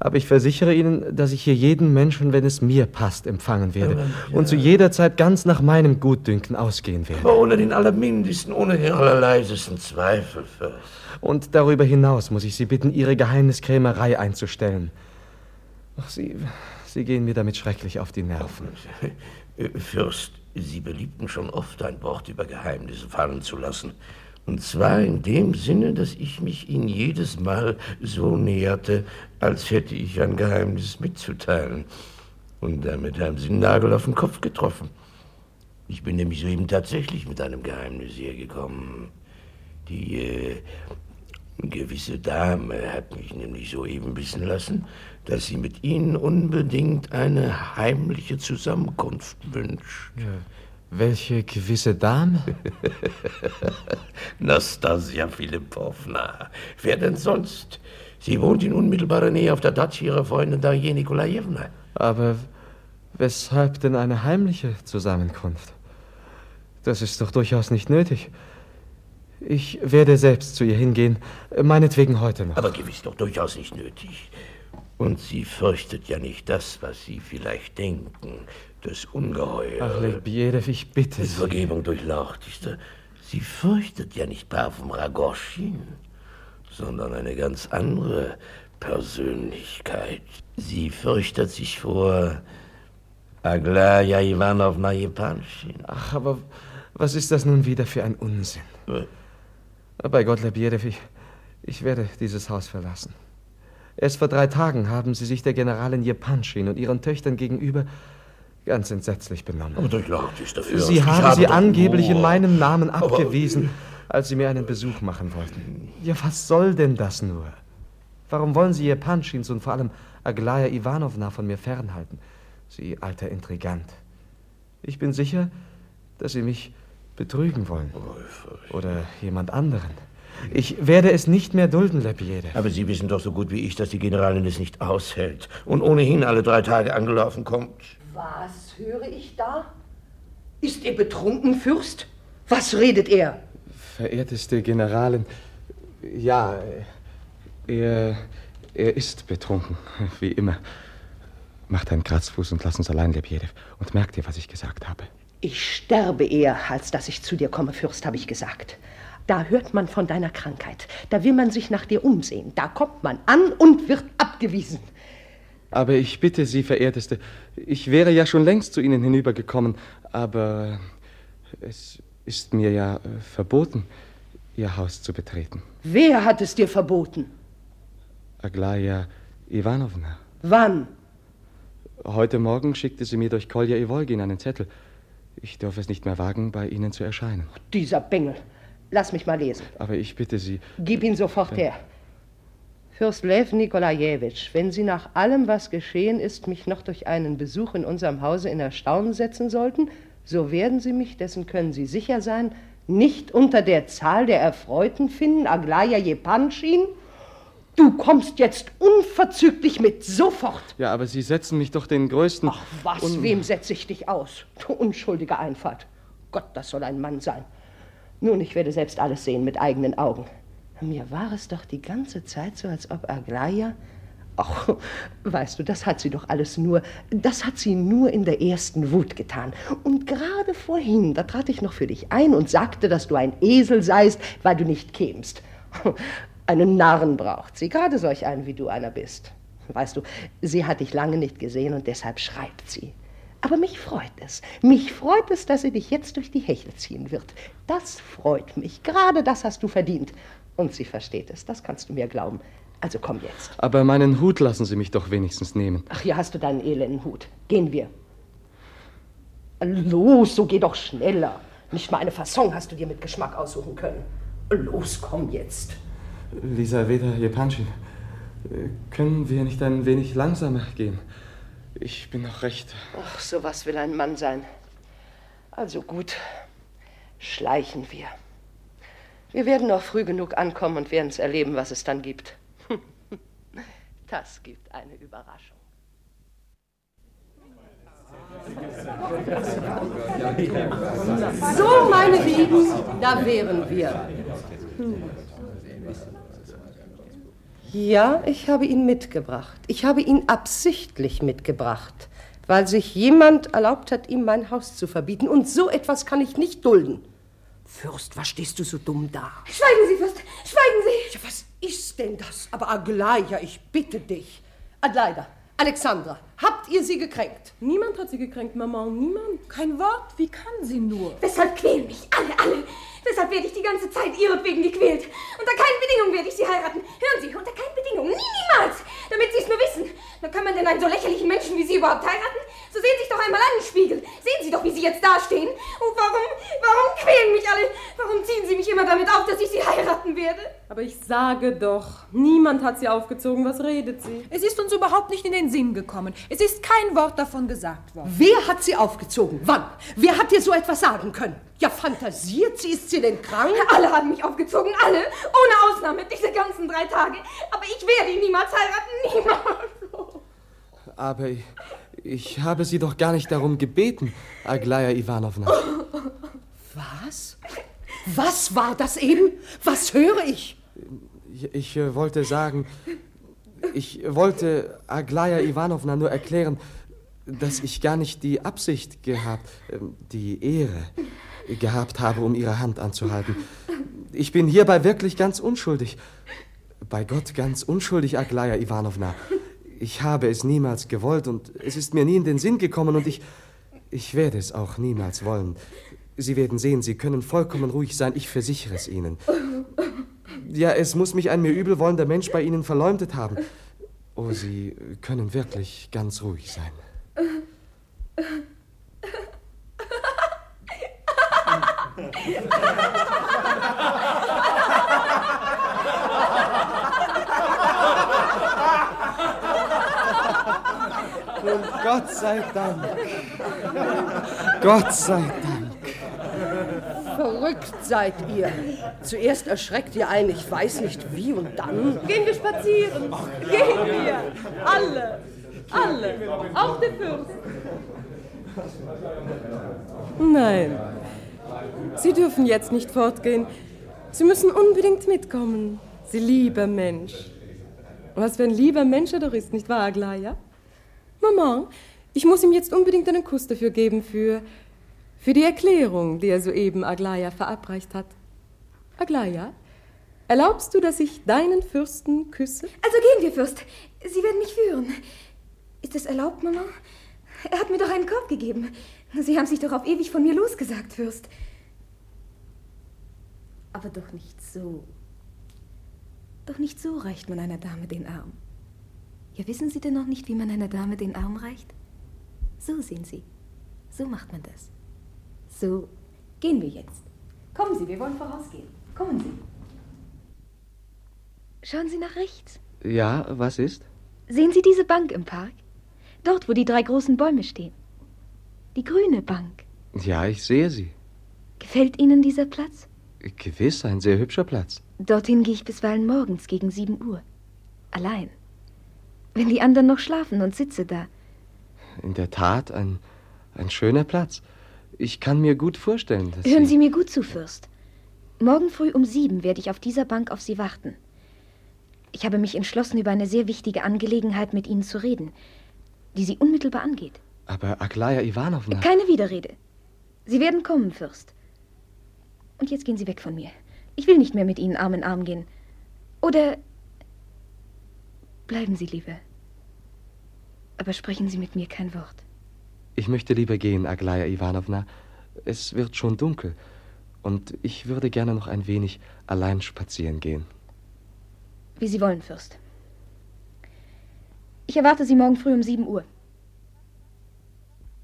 Aber ich versichere Ihnen, dass ich hier jeden Menschen, wenn es mir passt, empfangen werde. Ja. Und zu jeder Zeit ganz nach meinem Gutdünken ausgehen werde. Aber ohne den allermindesten, ohne den allerleisesten Zweifel, Fürst. Und darüber hinaus muss ich Sie bitten, Ihre Geheimniskrämerei einzustellen. Ach, Sie, Sie gehen mir damit schrecklich auf die Nerven. Fürst, Sie beliebten schon oft ein Wort über Geheimnisse fallen zu lassen. Und zwar in dem Sinne, dass ich mich Ihnen jedes Mal so näherte, als hätte ich ein Geheimnis mitzuteilen. Und damit haben Sie den Nagel auf den Kopf getroffen. Ich bin nämlich soeben tatsächlich mit einem Geheimnis hergekommen. Die äh, gewisse Dame hat mich nämlich soeben wissen lassen, dass sie mit Ihnen unbedingt eine heimliche Zusammenkunft wünscht. Ja. Welche gewisse Dame? <laughs> Nastasia Philippowna. Wer denn sonst? Sie wohnt in unmittelbarer Nähe auf der Datsche ihrer Freundin Darje Nikolajewna. Aber weshalb denn eine heimliche Zusammenkunft? Das ist doch durchaus nicht nötig. Ich werde selbst zu ihr hingehen, meinetwegen heute noch. Aber gewiss doch durchaus nicht nötig. Und sie fürchtet ja nicht das, was Sie vielleicht denken das Ungeheuer. Ach, Lebiedew, ich bitte Sie. Vergebung durchlauchtigste. Sie fürchtet ja nicht Parfum Ragoschin, sondern eine ganz andere Persönlichkeit. Sie fürchtet sich vor Aglaya Ivanovna Jepanschin. Ach, aber was ist das nun wieder für ein Unsinn? Bei Gott, Lebiedew, ich, ich werde dieses Haus verlassen. Erst vor drei Tagen haben Sie sich der Generalin Jepanschin und ihren Töchtern gegenüber Ganz entsetzlich benommen. Aber durchlaucht ist dafür. Sie haben habe sie angeblich in meinem Namen abgewiesen, als Sie mir einen Besuch machen wollten. Ja, was soll denn das nur? Warum wollen Sie Ihr Panschins und vor allem Aglaya Ivanovna von mir fernhalten? Sie alter Intrigant. Ich bin sicher, dass Sie mich betrügen wollen. Oder jemand anderen. Ich werde es nicht mehr dulden, Lebjede. Aber Sie wissen doch so gut wie ich, dass die Generalin es nicht aushält und ohnehin alle drei Tage angelaufen kommt. Was höre ich da? Ist er betrunken, Fürst? Was redet er? Verehrteste Generalin, ja, er, er ist betrunken, wie immer. Mach deinen Kratzfuß und lass uns allein, Lebjedew. Und merk dir, was ich gesagt habe. Ich sterbe eher, als dass ich zu dir komme, Fürst, habe ich gesagt. Da hört man von deiner Krankheit. Da will man sich nach dir umsehen. Da kommt man an und wird abgewiesen. Aber ich bitte Sie, Verehrteste, ich wäre ja schon längst zu Ihnen hinübergekommen, aber es ist mir ja äh, verboten, Ihr Haus zu betreten. Wer hat es dir verboten? Aglaya Ivanovna. Wann? Heute Morgen schickte sie mir durch Kolja Ivolgin einen Zettel. Ich darf es nicht mehr wagen, bei Ihnen zu erscheinen. Dieser Bengel. Lass mich mal lesen. Aber ich bitte Sie. Gib ihn sofort her. Fürst Lev Nikolajewitsch, wenn Sie nach allem, was geschehen ist, mich noch durch einen Besuch in unserem Hause in Erstaunen setzen sollten, so werden Sie mich, dessen können Sie sicher sein, nicht unter der Zahl der Erfreuten finden, Aglaya Jepanschin? Du kommst jetzt unverzüglich mit, sofort. Ja, aber Sie setzen mich doch den größten... Ach was, wem setze ich dich aus? Du unschuldige Einfalt. Gott, das soll ein Mann sein. Nun, ich werde selbst alles sehen mit eigenen Augen. Mir war es doch die ganze Zeit so, als ob Aglaya. Ach, weißt du, das hat sie doch alles nur, das hat sie nur in der ersten Wut getan. Und gerade vorhin, da trat ich noch für dich ein und sagte, dass du ein Esel seist, weil du nicht kämst. Einen Narren braucht sie, gerade solch einen, wie du einer bist. Weißt du, sie hat dich lange nicht gesehen und deshalb schreibt sie. Aber mich freut es. Mich freut es, dass sie dich jetzt durch die Hechel ziehen wird. Das freut mich. Gerade das hast du verdient. Und sie versteht es, das kannst du mir glauben. Also komm jetzt. Aber meinen Hut lassen Sie mich doch wenigstens nehmen. Ach, hier hast du deinen elenden Hut. Gehen wir. Los, so geh doch schneller. Nicht mal eine Fasson hast du dir mit Geschmack aussuchen können. Los, komm jetzt. Lisaveta Jepanchin, können wir nicht ein wenig langsamer gehen? Ich bin noch recht. Ach, sowas will ein Mann sein. Also gut, schleichen wir. Wir werden noch früh genug ankommen und werden es erleben, was es dann gibt. <laughs> Das gibt eine Überraschung. So, meine Lieben, da wären wir. Ja, ich habe ihn mitgebracht. Ich habe ihn absichtlich mitgebracht, weil sich jemand erlaubt hat, ihm mein Haus zu verbieten. Und so etwas kann ich nicht dulden. Fürst, was stehst du so dumm da? Schweigen Sie, Fürst, schweigen Sie! Ja, was ist denn das? Aber Aglaia, ich bitte dich. Adleida, Alexandra, habt ihr sie gekränkt? Niemand hat sie gekränkt, Mama, niemand. Kein Wort. Wie kann sie nur? Weshalb quälen mich alle, alle? Weshalb werde ich die ganze Zeit ihretwegen gequält? Unter keinen Bedingungen werde ich sie heiraten. Hören Sie, unter keinen Bedingungen, nie, niemals, damit Sie es nur wissen. Na, kann man denn einen so lächerlichen Menschen wie Sie überhaupt heiraten? So sehen Sie sich doch einmal an den Spiegel. Sehen Sie doch, wie Sie jetzt dastehen. Und warum, warum quälen mich alle? Warum ziehen Sie mich immer damit auf, dass ich Sie heiraten werde? Aber ich sage doch, niemand hat sie aufgezogen. Was redet sie? Es ist uns überhaupt nicht in den Sinn gekommen. Es ist kein Wort davon gesagt worden. Wer hat sie aufgezogen? Wann? Wer hat dir so etwas sagen können? Ja, fantasiert sie? Ist sie denn krank? <laughs> Alle haben mich aufgezogen, alle. Ohne Ausnahme, diese ganzen drei Tage. Aber ich werde ihn niemals heiraten, <laughs> niemals. Aber ich, ich habe Sie doch gar nicht darum gebeten, Aglaya Ivanovna. <laughs> Was? Was war das eben? Was höre ich? Ich, ich äh, wollte sagen, ich wollte Aglaya Ivanovna nur erklären, dass ich gar nicht die Absicht gehabt, ähm, die Ehre gehabt habe, um ihre Hand anzuhalten. Ich bin hierbei wirklich ganz unschuldig. Bei Gott ganz unschuldig, Aglaya Ivanovna. Ich habe es niemals gewollt und es ist mir nie in den Sinn gekommen und ich, ich werde es auch niemals wollen. Sie werden sehen, Sie können vollkommen ruhig sein, ich versichere es Ihnen. Ja, es muss mich ein mir übel wollender Mensch bei Ihnen verleumdet haben. Oh, Sie können wirklich ganz ruhig sein. Und Gott sei Dank. Gott sei Dank. Seid ihr. Zuerst erschreckt ihr ein, ich weiß nicht wie, und dann. Gehen wir spazieren. Gehen wir. Alle. Alle. Auch der Fürst. Nein. Sie dürfen jetzt nicht fortgehen. Sie müssen unbedingt mitkommen. Sie lieber Mensch. Was für ein lieber Mensch er doch ist, nicht wahr, Aglaya? Mama, ich muss ihm jetzt unbedingt einen Kuss dafür geben, für, für die Erklärung, die er soeben Aglaya verabreicht hat. Aglaya, erlaubst du, dass ich deinen Fürsten küsse? Also gehen wir, Fürst. Sie werden mich führen. Ist es erlaubt, Mama? Er hat mir doch einen Korb gegeben. Sie haben sich doch auf ewig von mir losgesagt, Fürst. Aber doch nicht so. Doch nicht so reicht man einer Dame den Arm. Ja, wissen Sie denn noch nicht, wie man einer Dame den Arm reicht? So sehen Sie. So macht man das. So gehen wir jetzt. Kommen Sie, wir wollen vorausgehen. Kommen Sie. Schauen Sie nach rechts. Ja, was ist? Sehen Sie diese Bank im Park? Dort, wo die drei großen Bäume stehen. Die grüne Bank. Ja, ich sehe sie. Gefällt Ihnen dieser Platz? Gewiss, ein sehr hübscher Platz. Dorthin gehe ich bisweilen morgens gegen sieben Uhr. Allein. Wenn die anderen noch schlafen und sitze da. In der Tat, ein, ein schöner Platz. Ich kann mir gut vorstellen, dass Hören Sie mir gut zu, Fürst. Morgen früh um sieben werde ich auf dieser Bank auf Sie warten. Ich habe mich entschlossen, über eine sehr wichtige Angelegenheit mit Ihnen zu reden, die Sie unmittelbar angeht. Aber Aglaya Ivanovna. Keine Widerrede. Sie werden kommen, Fürst. Und jetzt gehen Sie weg von mir. Ich will nicht mehr mit Ihnen Arm in Arm gehen. Oder bleiben Sie lieber. Aber sprechen Sie mit mir kein Wort. Ich möchte lieber gehen, Aglaya Ivanovna. Es wird schon dunkel. Und ich würde gerne noch ein wenig allein spazieren gehen. Wie Sie wollen, Fürst. Ich erwarte Sie morgen früh um 7 Uhr.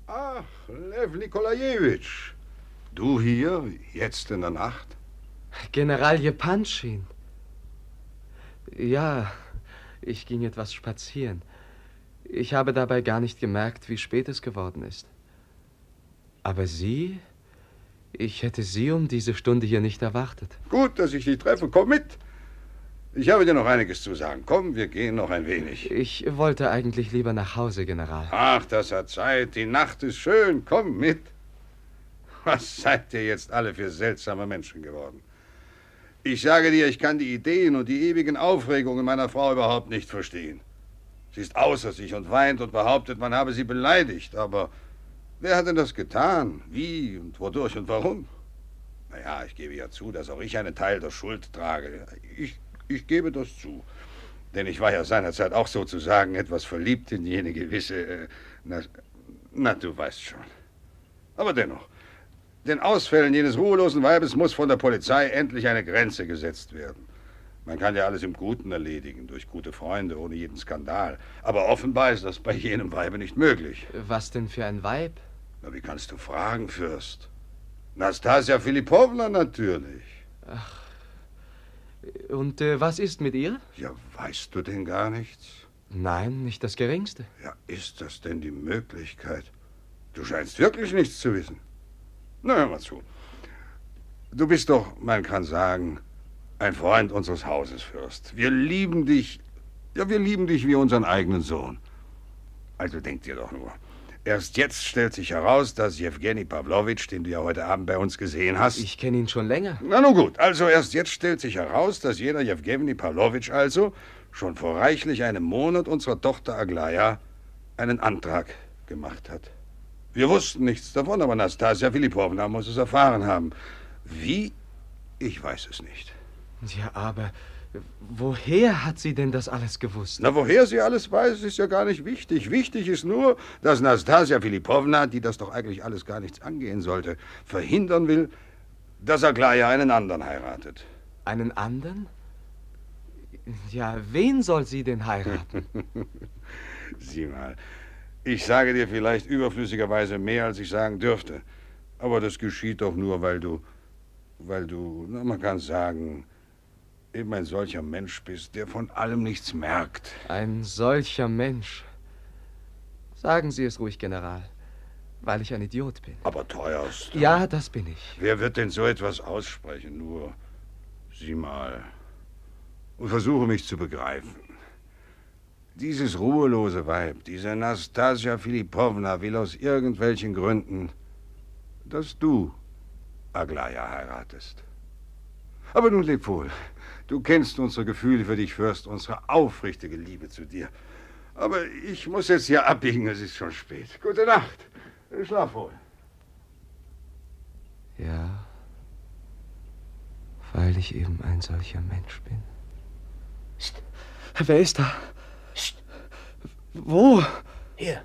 Ach, Lev Nikolajewitsch. Du hier, jetzt in der Nacht? General Jepanschin. Ja, ich ging etwas spazieren. Ich habe dabei gar nicht gemerkt, wie spät es geworden ist. Aber Sie? Ich hätte Sie um diese Stunde hier nicht erwartet. Gut, dass ich dich treffe. Komm mit. Ich habe dir noch einiges zu sagen. Komm, wir gehen noch ein wenig. Ich wollte eigentlich lieber nach Hause, General. Ach, das hat Zeit. Die Nacht ist schön. Komm mit. Was seid ihr jetzt alle für seltsame Menschen geworden? Ich sage dir, ich kann die Ideen und die ewigen Aufregungen meiner Frau überhaupt nicht verstehen. Sie ist außer sich und weint und behauptet, man habe sie beleidigt. Aber wer hat denn das getan? Wie und wodurch und warum? Naja, ich gebe ja zu, dass auch ich einen Teil der Schuld trage. Ich, ich gebe das zu. Denn ich war ja seinerzeit auch sozusagen etwas verliebt in jene gewisse. Äh, na, na, du weißt schon. Aber dennoch, den Ausfällen jenes ruhelosen Weibes muss von der Polizei endlich eine Grenze gesetzt werden. Man kann ja alles im Guten erledigen, durch gute Freunde, ohne jeden Skandal. Aber offenbar ist das bei jenem Weibe nicht möglich. Was denn für ein Weib? Na, wie kannst du fragen, Fürst? Nastasia Filipovna natürlich. Ach. Und äh, was ist mit ihr? Ja, weißt du denn gar nichts? Nein, nicht das Geringste. Ja, ist das denn die Möglichkeit? Du scheinst wirklich nichts zu wissen. Na, hör mal zu. Du bist doch, man kann sagen, ein Freund unseres Hauses, Fürst. Wir lieben dich. Ja, wir lieben dich wie unseren eigenen Sohn. Also denk dir doch nur. Erst jetzt stellt sich heraus, dass Jewgeni Pawlowitsch, den du ja heute Abend bei uns gesehen hast. Ich kenne ihn schon länger. Na nun gut, also erst jetzt stellt sich heraus, dass jener Jewgeni Pawlowitsch also schon vor reichlich einem Monat unserer Tochter Aglaya einen Antrag gemacht hat. Wir wussten nichts davon, aber Nastasia Philippowna muss es erfahren haben. Wie? Ich weiß es nicht. Ja, aber woher hat sie denn das alles gewusst? Na, woher sie alles weiß, ist ja gar nicht wichtig. Wichtig ist nur, dass Nastasia Philippowna, die das doch eigentlich alles gar nichts angehen sollte, verhindern will, dass Aglaya einen anderen heiratet. Einen anderen? Ja, wen soll sie denn heiraten? <laughs> Sieh mal, ich sage dir vielleicht überflüssigerweise mehr, als ich sagen dürfte. Aber das geschieht doch nur, weil du, weil du, na, man kann sagen, eben ein solcher Mensch bist, der von allem nichts merkt. Ein solcher Mensch. Sagen Sie es ruhig, General, weil ich ein Idiot bin. Aber teuerst. Ja, das bin ich. Wer wird denn so etwas aussprechen? Nur, sieh mal. Und versuche mich zu begreifen. Dieses ruhelose Weib, diese Nastasia Philippowna, will aus irgendwelchen Gründen, dass du Aglaya heiratest. Aber nun leb wohl. Du kennst unsere Gefühle für dich, Fürst, unsere aufrichtige Liebe zu dir. Aber ich muss jetzt hier abbiegen, es ist schon spät. Gute Nacht. Schlaf wohl. Ja, weil ich eben ein solcher Mensch bin. Psst. Wer ist da? Psst. Wo? Hier.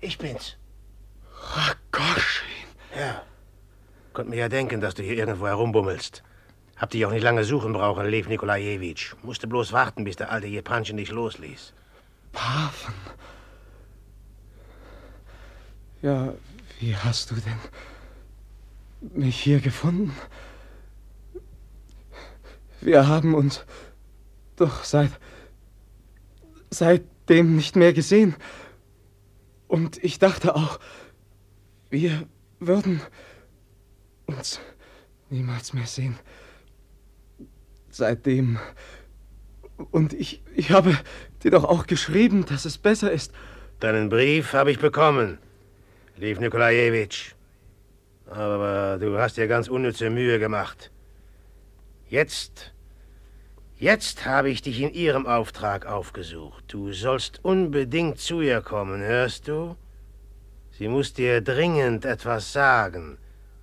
Ich bin's. Rakoschin. Ja. Konnt mir ja denken, dass du hier irgendwo herumbummelst. Hab dich auch nicht lange suchen brauchen, Lev Nikolajewitsch. Musste bloß warten, bis der alte Jepanchen dich losließ. Paven. Ja, wie hast du denn mich hier gefunden? Wir haben uns doch seit seitdem nicht mehr gesehen. Und ich dachte auch, wir würden uns niemals mehr sehen. Seitdem. Und ich, ich habe dir doch auch geschrieben, dass es besser ist. Deinen Brief habe ich bekommen, Lev Nikolajewitsch. Aber du hast dir ganz unnütze Mühe gemacht. Jetzt, jetzt habe ich dich in ihrem Auftrag aufgesucht. Du sollst unbedingt zu ihr kommen, hörst du? Sie muss dir dringend etwas sagen.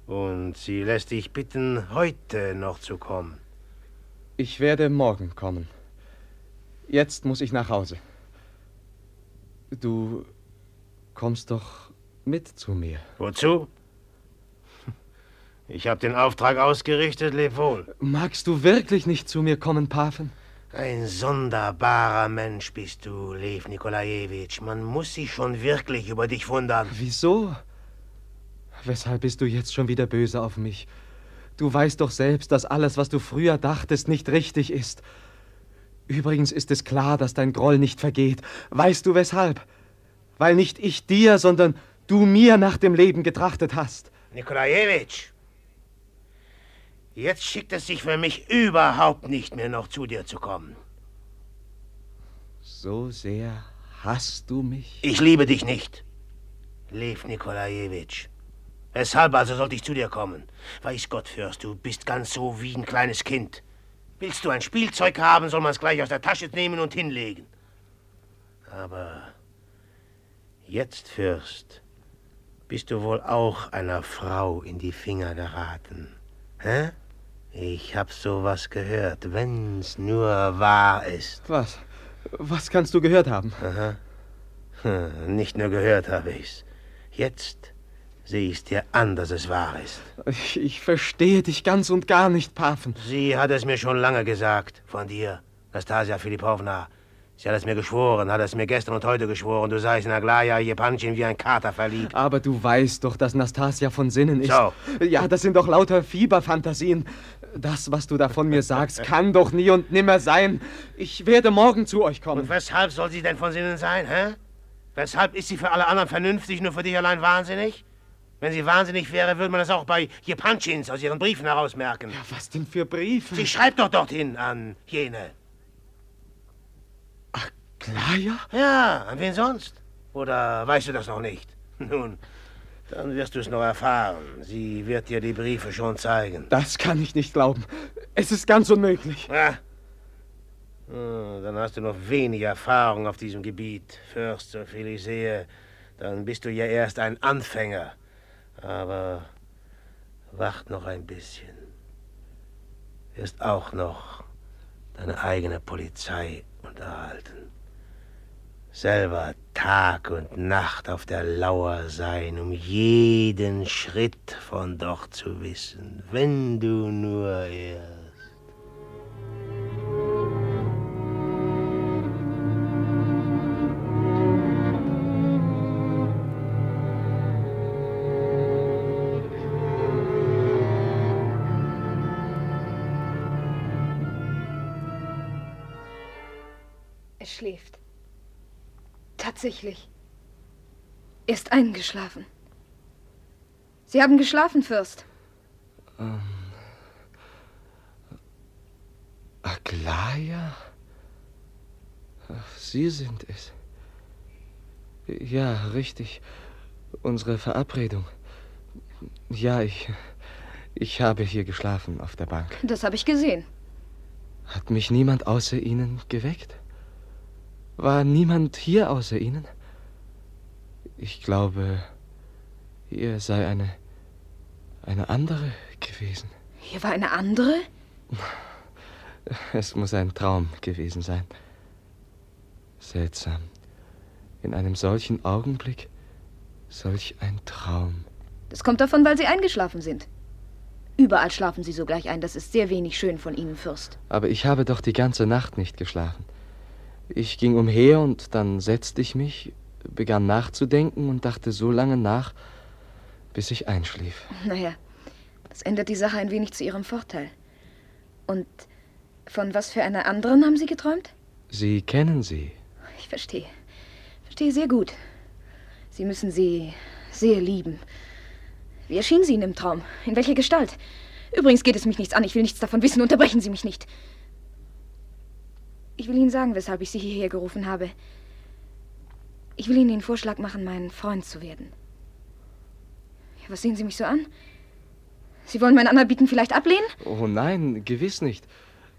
Und sie lässt dich bitten, heute noch zu kommen. Ich werde morgen kommen. Jetzt muss ich nach Hause. Du kommst doch mit zu mir. Wozu? Ich habe den Auftrag ausgerichtet, leb wohl. Magst du wirklich nicht zu mir kommen, Pafen? Ein sonderbarer Mensch bist du, Lev Nikolajewitsch. Man muss sich schon wirklich über dich wundern. Wieso? Weshalb bist du jetzt schon wieder böse auf mich? Du weißt doch selbst, dass alles, was du früher dachtest, nicht richtig ist. Übrigens ist es klar, dass dein Groll nicht vergeht. Weißt du weshalb? Weil nicht ich dir, sondern du mir nach dem Leben getrachtet hast. Nikolajewitsch, jetzt schickt es sich für mich überhaupt nicht mehr noch zu dir zu kommen. So sehr hasst du mich? Ich liebe dich nicht, Lev Nikolajewitsch. Weshalb also sollte ich zu dir kommen? Weiß Gott, Fürst, du bist ganz so wie ein kleines Kind. Willst du ein Spielzeug haben, soll man es gleich aus der Tasche nehmen und hinlegen. Aber jetzt, Fürst, bist du wohl auch einer Frau in die Finger geraten. Hä? Ich hab sowas gehört, wenn's nur wahr ist. Was? Was kannst du gehört haben? Aha. Hm, nicht nur gehört habe ich's. Jetzt sehe ich's dir an, dass es wahr ist. Ich, ich verstehe dich ganz und gar nicht, Pafen. Sie hat es mir schon lange gesagt, von dir, Nastasia Filipovna. Sie hat es mir geschworen, hat es mir gestern und heute geschworen. Du seist in Aglaya Jepanchen wie ein Kater verliebt. Aber du weißt doch, dass Nastasia von Sinnen ist. So. Ja, das sind doch lauter Fieberfantasien. Das, was du da von mir sagst, <laughs> kann doch nie und nimmer sein. Ich werde morgen zu euch kommen. Und weshalb soll sie denn von Sinnen sein, hä? Weshalb ist sie für alle anderen vernünftig, nur für dich allein wahnsinnig? Wenn sie wahnsinnig wäre, würde man das auch bei Jepanchins aus ihren Briefen herausmerken. Ja, was denn für Briefe? Sie schreibt doch dorthin an jene. Klaya? Ja, an wen sonst? Oder weißt du das noch nicht? <laughs> Nun, dann wirst du es noch erfahren. Sie wird dir die Briefe schon zeigen. Das kann ich nicht glauben. Es ist ganz unmöglich. Ja. Hm, Dann hast du noch wenig Erfahrung auf diesem Gebiet, Fürst, so viel ich sehe. Dann bist du ja erst ein Anfänger. Aber wacht noch ein bisschen. Wirst auch noch deine eigene Polizei unterhalten. Selber Tag und Nacht auf der Lauer sein, um jeden Schritt von dort zu wissen, wenn du nur. Er Tatsächlich. Er ist eingeschlafen. Sie haben geschlafen, Fürst. Ähm. Aglaya? Ach, Sie sind es. Ja, richtig. Unsere Verabredung. Ja, ich. Ich habe hier geschlafen auf der Bank. Das habe ich gesehen. Hat mich niemand außer Ihnen geweckt? War niemand hier außer Ihnen? Ich glaube, hier sei eine. eine andere gewesen. Hier war eine andere? Es muss ein Traum gewesen sein. Seltsam. In einem solchen Augenblick solch ein Traum. Das kommt davon, weil Sie eingeschlafen sind. Überall schlafen Sie sogleich ein. Das ist sehr wenig schön von Ihnen, Fürst. Aber ich habe doch die ganze Nacht nicht geschlafen. Ich ging umher und dann setzte ich mich, begann nachzudenken und dachte so lange nach, bis ich einschlief. Naja, das ändert die Sache ein wenig zu Ihrem Vorteil. Und von was für einer anderen haben Sie geträumt? Sie kennen sie. Ich verstehe. Verstehe sehr gut. Sie müssen sie sehr lieben. Wie erschien sie Ihnen im Traum? In welcher Gestalt? Übrigens geht es mich nichts an. Ich will nichts davon wissen. Unterbrechen Sie mich nicht. Ich will Ihnen sagen, weshalb ich Sie hierher gerufen habe. Ich will Ihnen den Vorschlag machen, mein Freund zu werden. Ja, was sehen Sie mich so an? Sie wollen mein Anerbieten vielleicht ablehnen? Oh nein, gewiss nicht.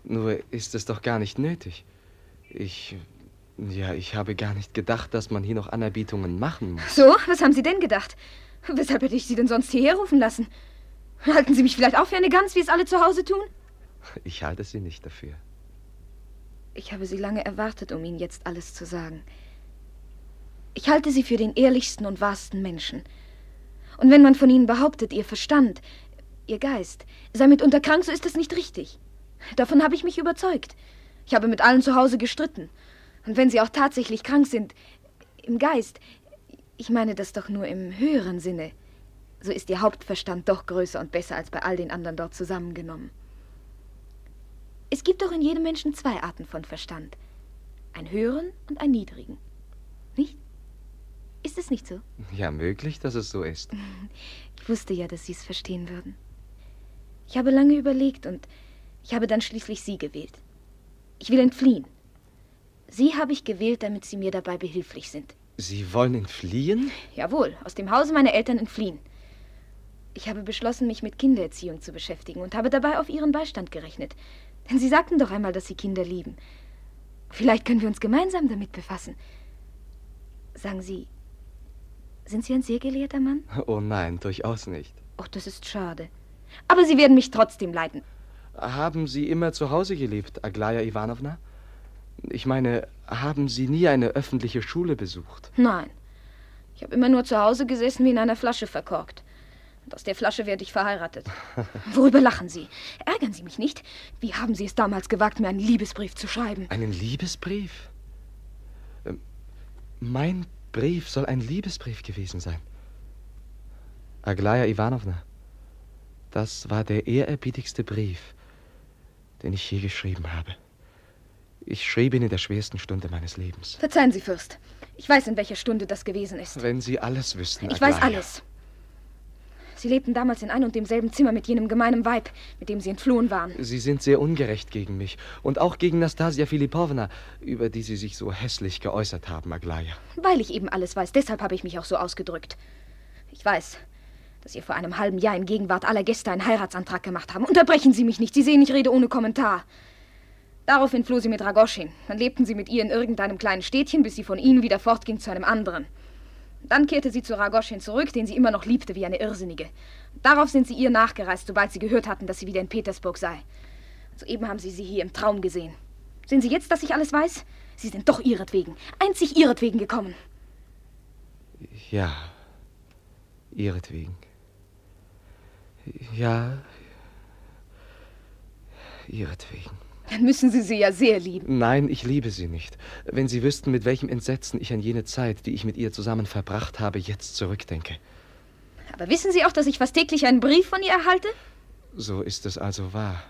Nur ist es doch gar nicht nötig. Ich. Ja, ich habe gar nicht gedacht, dass man hier noch Anerbietungen machen muss. So, was haben Sie denn gedacht? Weshalb hätte ich Sie denn sonst hierher rufen lassen? Halten Sie mich vielleicht auch für eine Gans, wie es alle zu Hause tun? Ich halte sie nicht dafür. Ich habe Sie lange erwartet, um Ihnen jetzt alles zu sagen. Ich halte sie für den ehrlichsten und wahrsten Menschen. Und wenn man von ihnen behauptet, ihr Verstand, ihr Geist sei mitunter krank, so ist das nicht richtig. Davon habe ich mich überzeugt. Ich habe mit allen zu Hause gestritten. Und wenn sie auch tatsächlich krank sind, im Geist, ich meine das doch nur im höheren Sinne, so ist ihr Hauptverstand doch größer und besser als bei all den anderen dort zusammengenommen. Es gibt doch in jedem Menschen zwei Arten von Verstand. Einen höheren und einen niedrigen. Nicht? Ist es nicht so? Ja, möglich, dass es so ist. <laughs> Ich wusste ja, dass Sie es verstehen würden. Ich habe lange überlegt und ich habe dann schließlich Sie gewählt. Ich will entfliehen. Sie habe ich gewählt, damit Sie mir dabei behilflich sind. Sie wollen entfliehen? Jawohl, aus dem Hause meiner Eltern entfliehen. Ich habe beschlossen, mich mit Kindererziehung zu beschäftigen und habe dabei auf Ihren Beistand gerechnet. Denn Sie sagten doch einmal, dass Sie Kinder lieben. Vielleicht können wir uns gemeinsam damit befassen. Sagen Sie, sind Sie ein sehr gelehrter Mann? <laughs> Oh nein, durchaus nicht. Oh, das ist schade. Aber Sie werden mich trotzdem leiden. Haben Sie immer zu Hause gelebt, Aglaya Ivanovna? Ich meine, haben Sie nie eine öffentliche Schule besucht? Nein. Ich habe immer nur zu Hause gesessen wie in einer Flasche verkorkt. Und aus der Flasche werde ich verheiratet. Worüber lachen Sie? Ärgern Sie mich nicht? Wie haben Sie es damals gewagt, mir einen Liebesbrief zu schreiben? Einen Liebesbrief? Ähm, mein Brief soll ein Liebesbrief gewesen sein. Aglaya Ivanovna, das war der ehrerbietigste Brief, den ich je geschrieben habe. Ich schrieb ihn in der schwersten Stunde meines Lebens. Verzeihen Sie, Fürst. Ich weiß, in welcher Stunde das gewesen ist. Wenn Sie alles wüssten. Ich weiß alles. Sie lebten damals in ein und demselben Zimmer mit jenem gemeinen Weib, mit dem Sie entflohen waren. Sie sind sehr ungerecht gegen mich und auch gegen Nastasia Filipowna, über die Sie sich so hässlich geäußert haben, Aglaya. Weil ich eben alles weiß, deshalb habe ich mich auch so ausgedrückt. Ich weiß, dass Sie vor einem halben Jahr in Gegenwart aller Gäste einen Heiratsantrag gemacht haben. Unterbrechen Sie mich nicht, Sie sehen, ich rede ohne Kommentar. Daraufhin floh sie mit Ragoschin. Dann lebten sie mit ihr in irgendeinem kleinen Städtchen, bis sie von ihnen wieder fortging zu einem anderen. Dann kehrte sie zu Ragoschin zurück, den sie immer noch liebte wie eine Irrsinnige. Darauf sind sie ihr nachgereist, sobald sie gehört hatten, dass sie wieder in Petersburg sei. Soeben haben sie sie hier im Traum gesehen. Sehen Sie jetzt, dass ich alles weiß? Sie sind doch ihretwegen, einzig ihretwegen gekommen. Ja, ihretwegen. Ja, ihretwegen. Dann müssen Sie sie ja sehr lieben. Nein, ich liebe sie nicht. Wenn Sie wüssten, mit welchem Entsetzen ich an jene Zeit, die ich mit ihr zusammen verbracht habe, jetzt zurückdenke. Aber wissen Sie auch, dass ich fast täglich einen Brief von ihr erhalte? So ist es also wahr.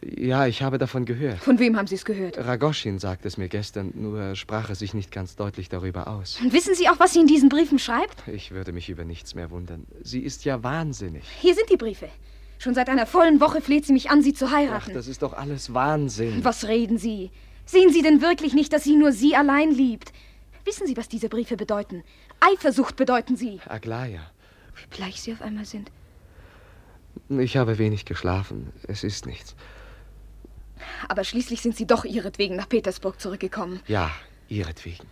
Ja, ich habe davon gehört. Von wem haben Sie es gehört? Ragoschin sagte es mir gestern, nur sprach er sich nicht ganz deutlich darüber aus. Und wissen Sie auch, was sie in diesen Briefen schreibt? Ich würde mich über nichts mehr wundern. Sie ist ja wahnsinnig. Hier sind die Briefe. Schon seit einer vollen Woche fleht sie mich an, sie zu heiraten. Ach, das ist doch alles Wahnsinn. Was reden Sie? Sehen Sie denn wirklich nicht, dass sie nur Sie allein liebt? Wissen Sie, was diese Briefe bedeuten? Eifersucht bedeuten sie. Aglaya. Wie bleich Sie auf einmal sind. Ich habe wenig geschlafen. Es ist nichts. Aber schließlich sind Sie doch ihretwegen nach Petersburg zurückgekommen. Ja, ihretwegen.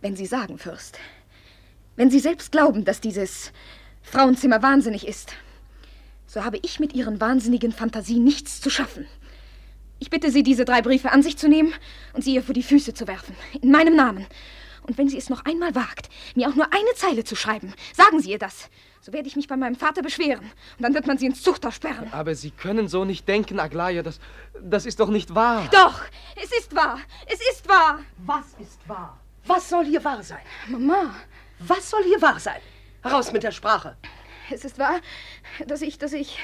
Wenn Sie sagen, Fürst, wenn Sie selbst glauben, dass dieses Frauenzimmer wahnsinnig ist, so habe ich mit Ihren wahnsinnigen Fantasien nichts zu schaffen. Ich bitte Sie, diese drei Briefe an sich zu nehmen und sie ihr vor die Füße zu werfen. In meinem Namen. Und wenn sie es noch einmal wagt, mir auch nur eine Zeile zu schreiben, sagen Sie ihr das. So werde ich mich bei meinem Vater beschweren. Und dann wird man sie ins Zuchthaus sperren. Aber Sie können so nicht denken, Aglaya. Das, das ist doch nicht wahr. Doch, es ist wahr. Es ist wahr. Was ist wahr? Was soll hier wahr sein? Mama. Was soll hier wahr sein? Raus mit der Sprache. Es ist wahr, dass ich, dass ich,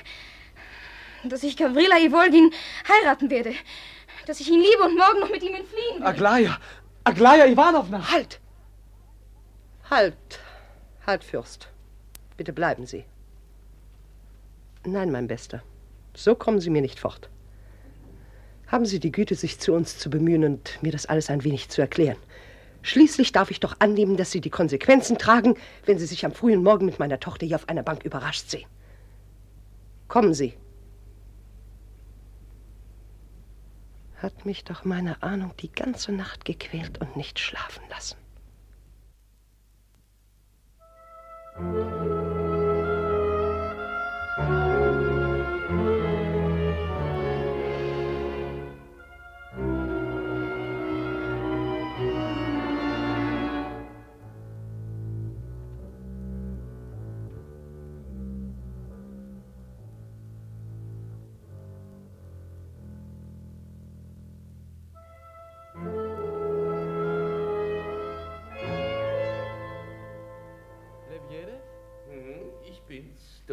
dass ich Gavrila Ivolgin heiraten werde. Dass ich ihn liebe und morgen noch mit ihm entfliehen will. Aglaya! Aglaya Ivanovna! Halt! Halt! Halt, Fürst. Bitte bleiben Sie. Nein, mein Bester. So kommen Sie mir nicht fort. Haben Sie die Güte, sich zu uns zu bemühen und mir das alles ein wenig zu erklären. Schließlich darf ich doch annehmen, dass Sie die Konsequenzen tragen, wenn Sie sich am frühen Morgen mit meiner Tochter hier auf einer Bank überrascht sehen. Kommen Sie. Hat mich doch meine Ahnung die ganze Nacht gequält und nicht schlafen lassen.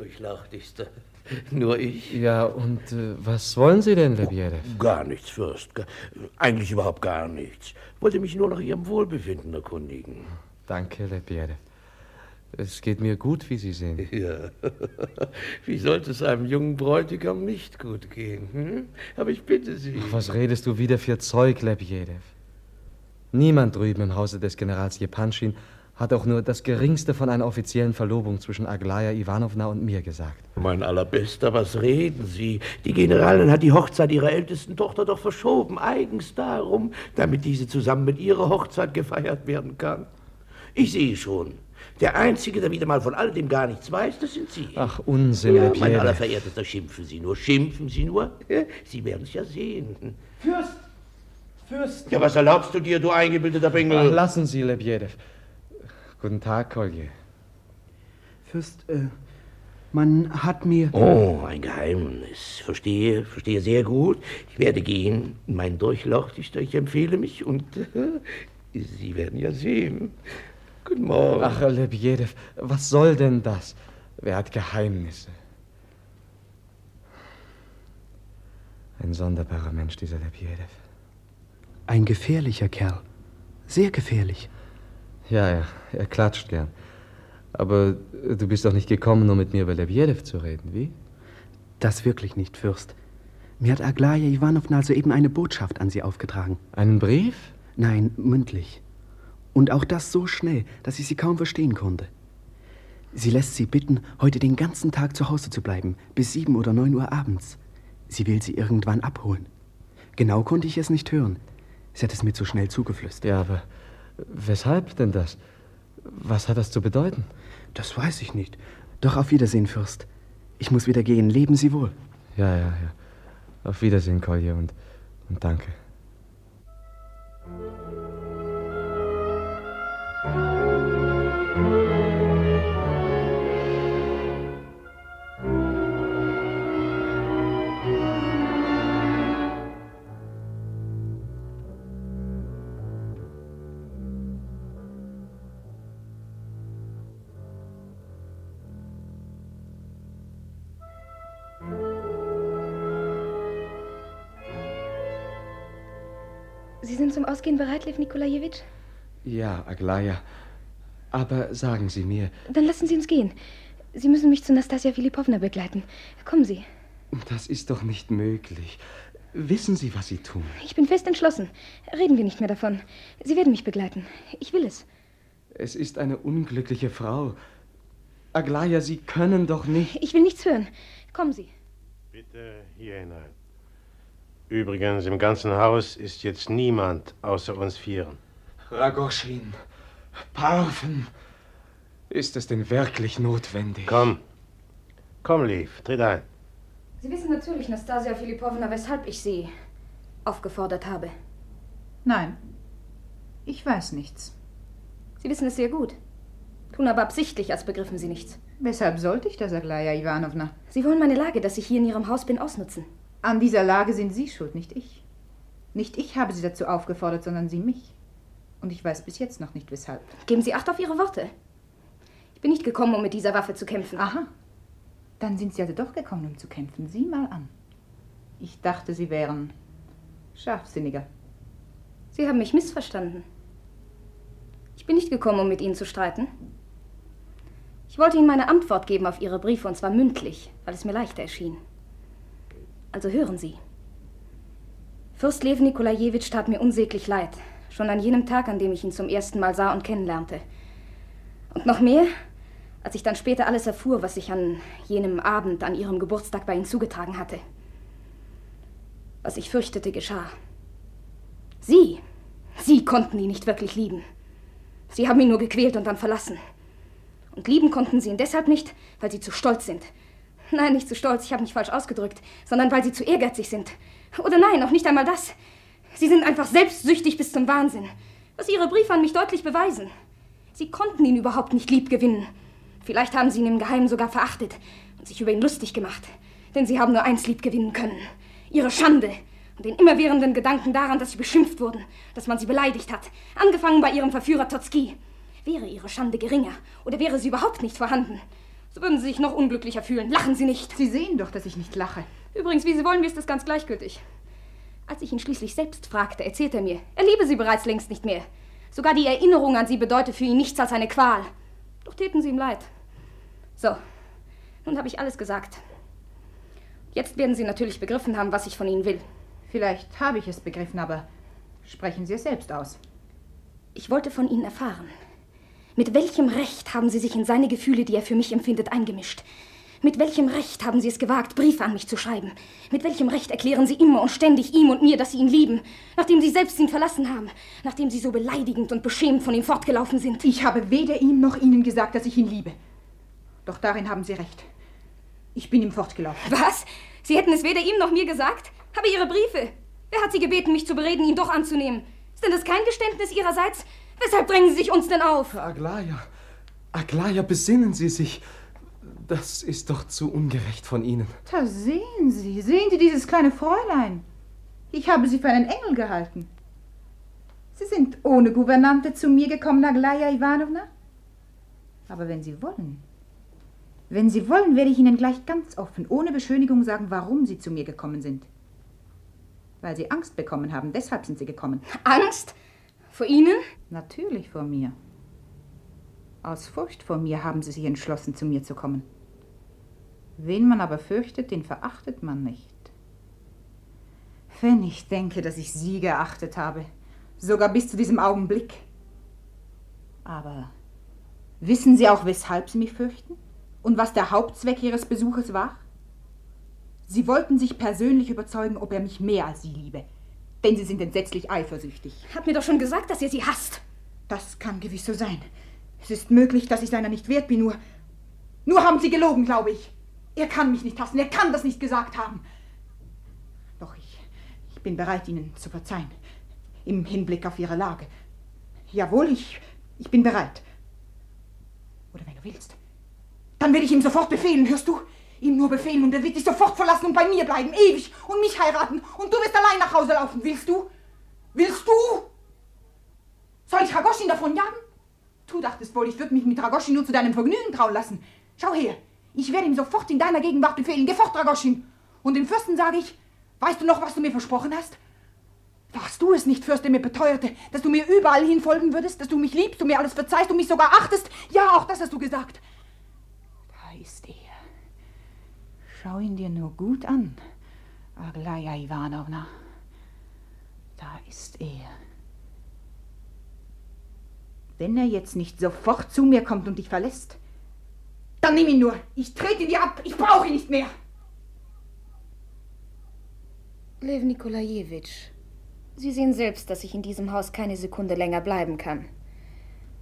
Durchlauchtigster. <laughs> Nur ich. Ja, und äh, was wollen Sie denn, Lebiedew? Gar nichts, Fürst. Gar, eigentlich überhaupt gar nichts. Wollte mich nur nach Ihrem Wohlbefinden erkundigen. Danke, Lebiedew. Es geht mir gut, wie Sie sehen. <laughs> Ja. <laughs> Wie sollte es einem jungen Bräutigam nicht gut gehen? Hm? Aber ich bitte Sie. Ach, was redest du wieder für Zeug, Lebiedew? Niemand drüben im Hause des Generals Jepanschin hat auch nur das Geringste von einer offiziellen Verlobung zwischen Aglaya Ivanovna und mir gesagt. Mein allerbester, was reden Sie? Die Generalin hat die Hochzeit ihrer ältesten Tochter doch verschoben, eigens darum, damit diese zusammen mit ihrer Hochzeit gefeiert werden kann. Ich sehe schon. Der Einzige, der wieder mal von all dem gar nichts weiß, das sind Sie. Ach, Unsinn, ja. Mein allerverehrtester, schimpfen Sie nur, schimpfen Sie nur. Sie werden es ja sehen. Fürst! Fürst! Ja, was erlaubst du dir, du eingebildeter Bengel? Ach, lassen Sie, Lebiedew. Guten Tag, Kolje. Fürst, äh, man hat mir... Oh, ein Geheimnis. Verstehe, verstehe sehr gut. Ich werde gehen. Mein Durchlauchtigster, ich empfehle mich und äh, Sie werden ja sehen. Guten Morgen. Ach, Lebiedew, was soll denn das? Wer hat Geheimnisse? Ein sonderbarer Mensch, dieser Lebiedew. Ein gefährlicher Kerl. Sehr gefährlich. Ja, ja, er klatscht gern. Aber du bist doch nicht gekommen, um mit mir über Lebiedew zu reden, wie? Das wirklich nicht, Fürst. Mir hat Aglaya Ivanovna soeben eine Botschaft an Sie aufgetragen. Einen Brief? Nein, mündlich. Und auch das so schnell, dass ich sie kaum verstehen konnte. Sie lässt Sie bitten, heute den ganzen Tag zu Hause zu bleiben, bis sieben oder neun Uhr abends. Sie will Sie irgendwann abholen. Genau konnte ich es nicht hören. Sie hat es mir zu schnell zugeflüstert. Ja, aber weshalb denn das? Was hat das zu bedeuten? Das weiß ich nicht. Doch auf Wiedersehen, Fürst. Ich muss wieder gehen. Leben Sie wohl. Ja, ja, ja. Auf Wiedersehen, Kolje, und, und danke. Ausgehen bereit, Lev Nikolajewitsch? Ja, Aglaya. Aber sagen Sie mir. Dann lassen Sie uns gehen. Sie müssen mich zu Nastasia Filipowna begleiten. Kommen Sie. Das ist doch nicht möglich. Wissen Sie, was Sie tun? Ich bin fest entschlossen. Reden wir nicht mehr davon. Sie werden mich begleiten. Ich will es. Es ist eine unglückliche Frau. Aglaya, Sie können doch nicht. Ich will nichts hören. Kommen Sie. Bitte hier hinein. Übrigens, im ganzen Haus ist jetzt niemand außer uns Vieren. Ragoschin, Parfen. Ist es denn wirklich notwendig? Komm. Komm, Lief, tritt ein. Sie wissen natürlich, Nastasia Filipowna, weshalb ich Sie aufgefordert habe. Nein, ich weiß nichts. Sie wissen es sehr gut. Tun aber absichtlich, als begriffen Sie nichts. Weshalb sollte ich das, Aglaya Ivanovna? Sie wollen meine Lage, dass ich hier in Ihrem Haus bin, ausnutzen. An dieser Lage sind Sie schuld, nicht ich. Nicht ich habe Sie dazu aufgefordert, sondern Sie mich. Und ich weiß bis jetzt noch nicht weshalb. Geben Sie Acht auf Ihre Worte. Ich bin nicht gekommen, um mit dieser Waffe zu kämpfen. Aha. Dann sind Sie also doch gekommen, um zu kämpfen. Sieh mal an. Ich dachte, Sie wären scharfsinniger. Sie haben mich missverstanden. Ich bin nicht gekommen, um mit Ihnen zu streiten. Ich wollte Ihnen meine Antwort geben auf Ihre Briefe, und zwar mündlich, weil es mir leichter erschien. Also hören Sie. Fürst Lev Nikolajewitsch tat mir unsäglich leid, schon an jenem Tag, an dem ich ihn zum ersten Mal sah und kennenlernte. Und noch mehr, als ich dann später alles erfuhr, was sich an jenem Abend, an Ihrem Geburtstag bei Ihnen zugetragen hatte. Was ich fürchtete, geschah. Sie, Sie konnten ihn nicht wirklich lieben. Sie haben ihn nur gequält und dann verlassen. Und lieben konnten Sie ihn deshalb nicht, weil Sie zu stolz sind. Nein, nicht zu stolz, ich habe mich falsch ausgedrückt, sondern weil Sie zu ehrgeizig sind. Oder nein, auch nicht einmal das. Sie sind einfach selbstsüchtig bis zum Wahnsinn, was Ihre Briefe an mich deutlich beweisen. Sie konnten ihn überhaupt nicht lieb gewinnen. Vielleicht haben Sie ihn im Geheimen sogar verachtet und sich über ihn lustig gemacht. Denn Sie haben nur eins lieb gewinnen können. Ihre Schande und den immerwährenden Gedanken daran, dass Sie beschimpft wurden, dass man Sie beleidigt hat. Angefangen bei Ihrem Verführer Totski. Wäre Ihre Schande geringer oder wäre sie überhaupt nicht vorhanden, so würden Sie sich noch unglücklicher fühlen. Lachen Sie nicht. Sie sehen doch, dass ich nicht lache. Übrigens, wie Sie wollen, mir ist das ganz gleichgültig. Als ich ihn schließlich selbst fragte, erzählte er mir, er liebe sie bereits längst nicht mehr. Sogar die Erinnerung an sie bedeute für ihn nichts als eine Qual. Doch täten sie ihm leid. So, nun habe ich alles gesagt. Jetzt werden Sie natürlich begriffen haben, was ich von Ihnen will. Vielleicht habe ich es begriffen, aber sprechen Sie es selbst aus. Ich wollte von Ihnen erfahren. Mit welchem Recht haben Sie sich in seine Gefühle, die er für mich empfindet, eingemischt? Mit welchem Recht haben Sie es gewagt, Briefe an mich zu schreiben? Mit welchem Recht erklären Sie immer und ständig ihm und mir, dass Sie ihn lieben, nachdem Sie selbst ihn verlassen haben, nachdem Sie so beleidigend und beschämt von ihm fortgelaufen sind? Ich habe weder ihm noch Ihnen gesagt, dass ich ihn liebe. Doch darin haben Sie recht. Ich bin ihm fortgelaufen. Was? Sie hätten es weder ihm noch mir gesagt? Aber Ihre Briefe. Wer hat Sie gebeten, mich zu bereden, ihn doch anzunehmen? Ist denn das kein Geständnis Ihrerseits? Weshalb drängen Sie sich uns denn auf? Aglaya, Aglaya, besinnen Sie sich. Das ist doch zu ungerecht von Ihnen. Da sehen Sie, sehen Sie dieses kleine Fräulein. Ich habe sie für einen Engel gehalten. Sie sind ohne Gouvernante zu mir gekommen, Aglaya Ivanovna. Aber wenn Sie wollen, wenn Sie wollen, werde ich Ihnen gleich ganz offen, ohne Beschönigung sagen, warum Sie zu mir gekommen sind. Weil Sie Angst bekommen haben, deshalb sind Sie gekommen. Angst? Vor Ihnen? Natürlich vor mir. Aus Furcht vor mir haben Sie sich entschlossen, zu mir zu kommen. Wen man aber fürchtet, den verachtet man nicht. Wenn ich denke, dass ich Sie geachtet habe, sogar bis zu diesem Augenblick. Aber wissen Sie auch, weshalb Sie mich fürchten? Und was der Hauptzweck Ihres Besuches war? Sie wollten sich persönlich überzeugen, ob er mich mehr als Sie liebe. Denn Sie sind entsetzlich eifersüchtig. Hat mir doch schon gesagt, dass ihr sie hasst. Das kann gewiss so sein. Es ist möglich, dass ich seiner nicht wert bin, nur. Nur haben Sie gelogen, glaube ich. Er kann mich nicht hassen, er kann das nicht gesagt haben. Doch ich, ich bin bereit, Ihnen zu verzeihen. Im Hinblick auf Ihre Lage. Jawohl, ich, ich bin bereit. Oder wenn du willst, dann will ich ihm sofort befehlen, hörst du? Ihm nur befehlen und er wird dich sofort verlassen und bei mir bleiben, ewig, und mich heiraten. Und du wirst allein nach Hause laufen, willst du? Willst du? Soll ich Ragoschin davon jagen? Du dachtest wohl, ich würde mich mit Ragoschin nur zu deinem Vergnügen trauen lassen. Schau her, ich werde ihm sofort in deiner Gegenwart befehlen. Geh fort, Dragoschin. Und dem Fürsten sage ich, weißt du noch, was du mir versprochen hast? Warst du es nicht, Fürst, der mir beteuerte, dass du mir überall hin folgen würdest, dass du mich liebst, du mir alles verzeihst, du mich sogar achtest? Ja, auch das hast du gesagt. Da ist er. Schau ihn dir nur gut an, Aglaya Ivanovna. Da ist er. Wenn er jetzt nicht sofort zu mir kommt und dich verlässt, dann nimm ihn nur. Ich trete dir ab. Ich brauche ihn nicht mehr. Lev Nikolajewitsch, Sie sehen selbst, dass ich in diesem Haus keine Sekunde länger bleiben kann.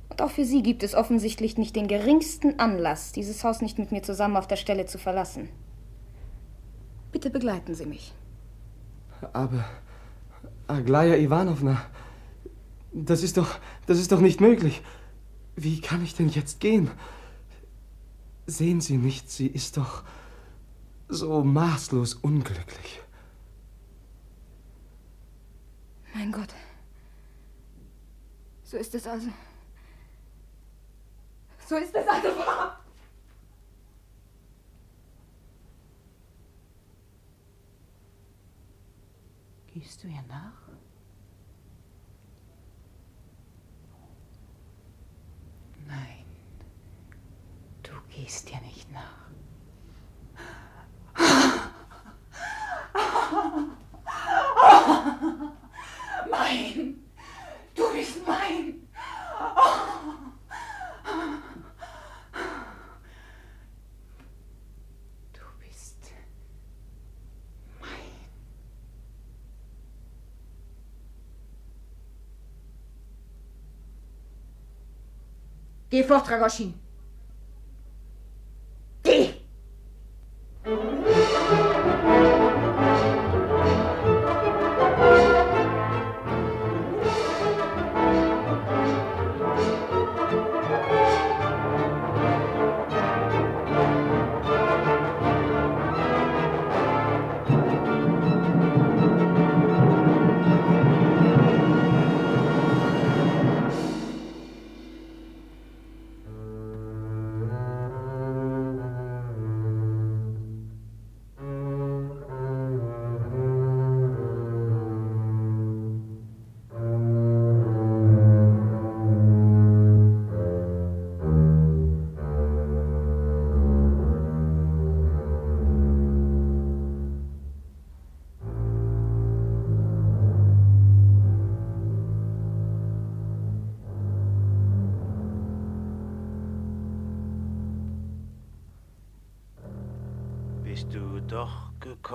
Und auch für Sie gibt es offensichtlich nicht den geringsten Anlass, dieses Haus nicht mit mir zusammen auf der Stelle zu verlassen. Bitte begleiten Sie mich. Aber, Aglaya Ivanovna, das ist doch, das ist doch nicht möglich. Wie kann ich denn jetzt gehen? Sehen Sie nicht, sie ist doch so maßlos unglücklich. Mein Gott. So ist es also. So ist es also wahr. Gehst du ihr nach? Nein. gehst dir nicht nach. Mein! Du bist mein! Du bist mein. Geh fort, Ragoschin.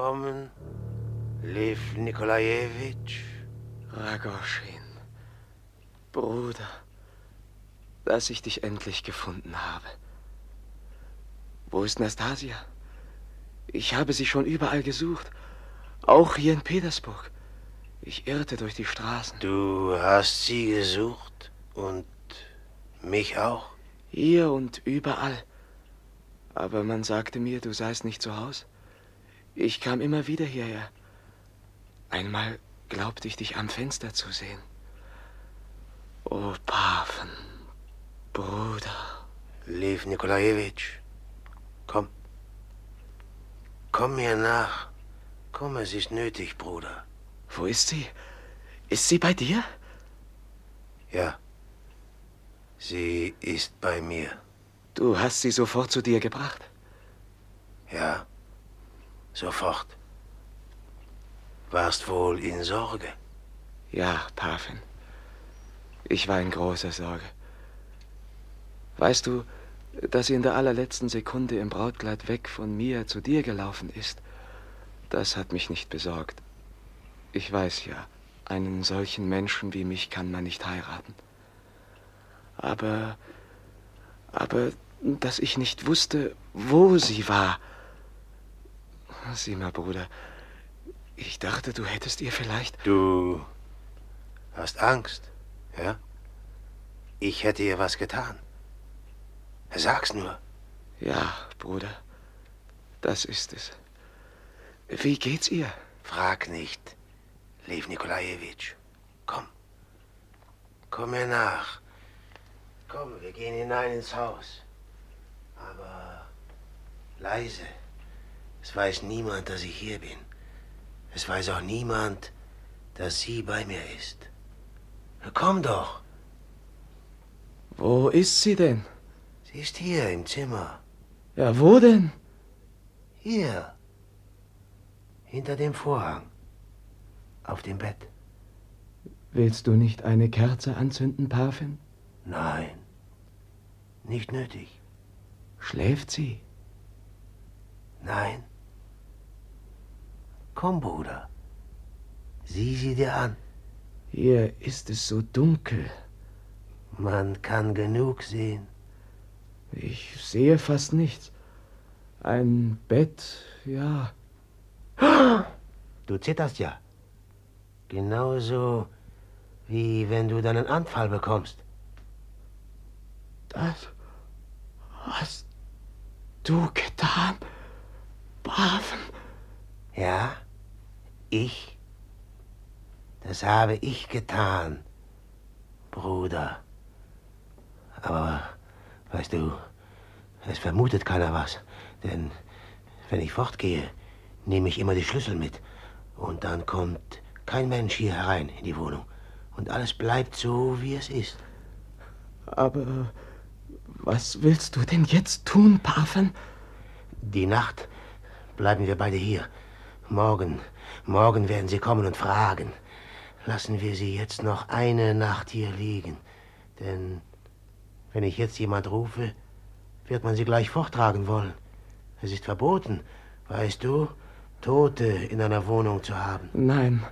Gekommen, Lev Nikolajewitsch? Ragoschin, Bruder, dass ich dich endlich gefunden habe. Wo ist Nastasia? Ich habe sie schon überall gesucht, auch hier in Petersburg. Ich irrte durch die Straßen. Du hast sie gesucht und mich auch? Hier und überall. Aber man sagte mir, du seist nicht zu Haus. Ich kam immer wieder hierher. Einmal glaubte ich dich am Fenster zu sehen. O Paven, Bruder. Lev Nikolajewitsch, komm. Komm mir nach. Komm, es ist nötig, Bruder. Wo ist sie? Ist sie bei dir? Ja. Sie ist bei mir. Du hast sie sofort zu dir gebracht? Ja, sofort. Warst wohl in Sorge? Ja, Pafin. Ich war in großer Sorge. Weißt du, dass sie in der allerletzten Sekunde im Brautkleid weg von mir zu dir gelaufen ist? Das hat mich nicht besorgt. Ich weiß ja, einen solchen Menschen wie mich kann man nicht heiraten. Aber, aber, dass ich nicht wusste, wo sie war. Sieh mal, Bruder, ich dachte, du hättest ihr vielleicht. Du hast Angst, ja? Ich hätte ihr was getan. Sag's nur. Ja, Bruder, das ist es. Wie geht's ihr? Frag nicht, Lev Nikolajewitsch. Komm. Komm mir nach. Komm, wir gehen hinein ins Haus. Aber leise. Es weiß niemand, dass ich hier bin. Es weiß auch niemand, dass sie bei mir ist. Komm doch. Wo ist sie denn? Sie ist hier im Zimmer. Ja, wo denn? Hier. Hinter dem Vorhang. Auf dem Bett. Willst du nicht eine Kerze anzünden, Parfin? Nein. Nicht nötig. Schläft sie? Nein. Komm, Bruder. Sieh sie dir an. Hier ist es so dunkel. Man kann genug sehen. Ich sehe fast nichts. Ein Bett, ja. <gasps> Du zitterst ja. Genauso wie wenn du deinen Anfall bekommst. Das hast du getan, Braven? Ja, ich. Das habe ich getan, Bruder. Aber, weißt du, es vermutet keiner was. Denn wenn ich fortgehe, nehme ich immer die Schlüssel mit. Und dann kommt kein Mensch hier herein in die Wohnung. Und alles bleibt so, wie es ist. Aber was willst du denn jetzt tun, Parfen? Die Nacht bleiben wir beide hier. Morgen, morgen werden sie kommen und fragen. Lassen wir sie jetzt noch eine Nacht hier liegen. Denn wenn ich jetzt jemand rufe, wird man sie gleich forttragen wollen. Es ist verboten, weißt du, Tote in einer Wohnung zu haben. Nein,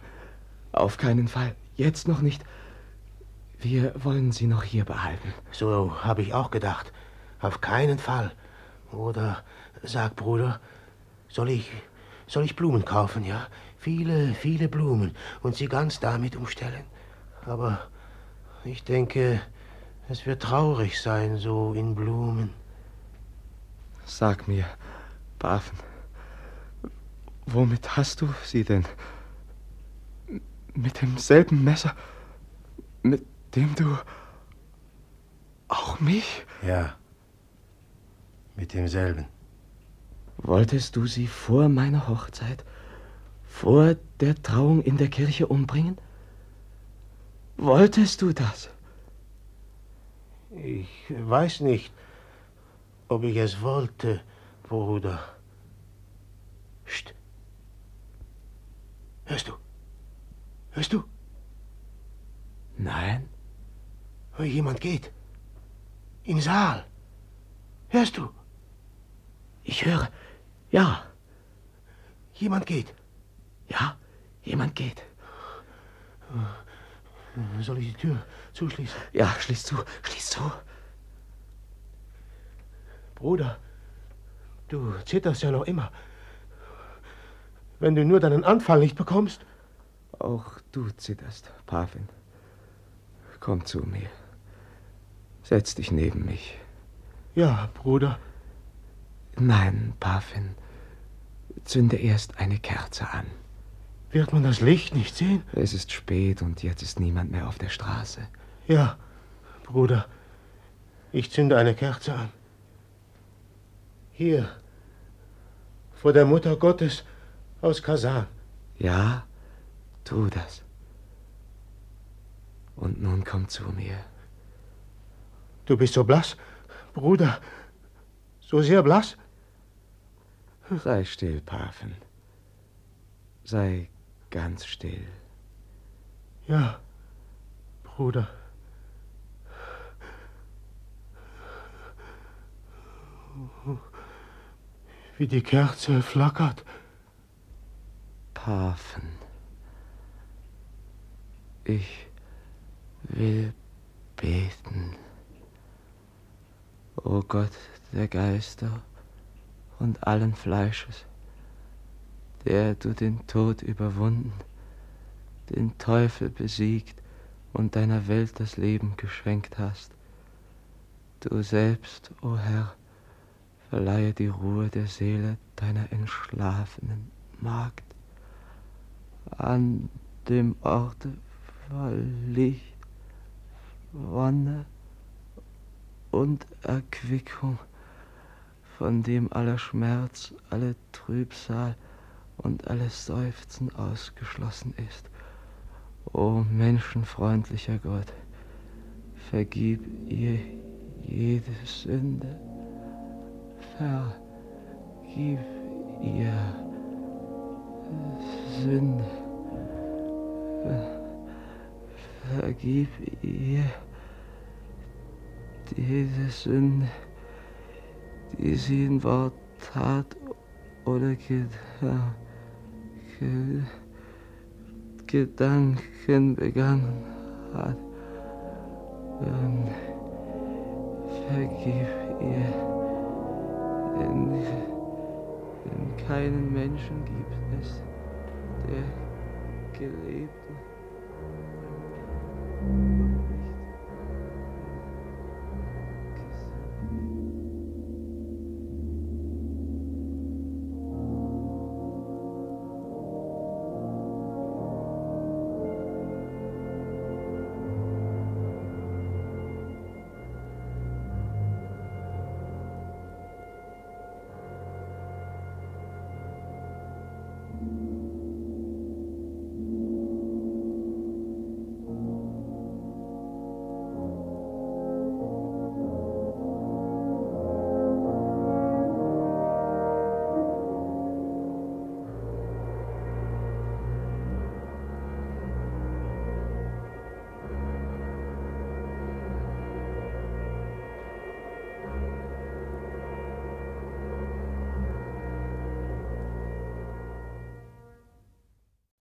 auf keinen Fall. Jetzt noch nicht. Wir wollen sie noch hier behalten. So habe ich auch gedacht. Auf keinen Fall. Oder sag, Bruder, soll ich, soll ich Blumen kaufen, ja? Viele, viele Blumen und sie ganz damit umstellen. Aber ich denke, es wird traurig sein, so in Blumen. Sag mir, Bafen, womit hast du sie denn? Mit demselben Messer, mit dem du auch mich? Ja, mit demselben. Wolltest du sie vor meiner Hochzeit, vor der Trauung in der Kirche umbringen? Wolltest du das? Ich weiß nicht, ob ich es wollte, Bruder. Psst. Hörst du? Hörst du? Nein. Jemand geht. Im Saal. Hörst du? Ich höre. Ja. Jemand geht. Ja, jemand geht. Soll ich die Tür zuschließen? Ja, schließ zu, schließ zu. Bruder, du zitterst ja noch immer. Wenn du nur deinen Anfall nicht bekommst. Auch du zitterst, Pavin. Komm zu mir. Setz dich neben mich. Ja, Bruder. Nein, Pavin. Zünde erst eine Kerze an. Wird man das Licht nicht sehen? Es ist spät und jetzt ist niemand mehr auf der Straße. Ja, Bruder. Ich zünde eine Kerze an. Hier, vor der Mutter Gottes aus Kasan. Ja, tu das. Und nun komm zu mir. Du bist so blass, Bruder. So sehr blass. Sei still, Pafen. Sei ganz still. Ja, Bruder. Wie die Kerze flackert. Pafen. Ich will beten. O Gott der Geister und allen Fleisches, der du den Tod überwunden, den Teufel besiegt und deiner Welt das Leben geschenkt hast. Du selbst, o oh Herr, verleihe die Ruhe der Seele deiner entschlafenen Magd. An dem Orte voll Licht, Wonne und Erquickung, von dem aller Schmerz, alle Trübsal und alles Seufzen ausgeschlossen ist. O menschenfreundlicher Gott, vergib ihr jede Sünde, vergib ihr Sünde, vergib ihr diese Sünde, die sie in Wort, Tat oder Gedanken Ge Gedanken begannen hat. Dann vergib ihr, denn, denn keinen Menschen gibt es, der gelebt.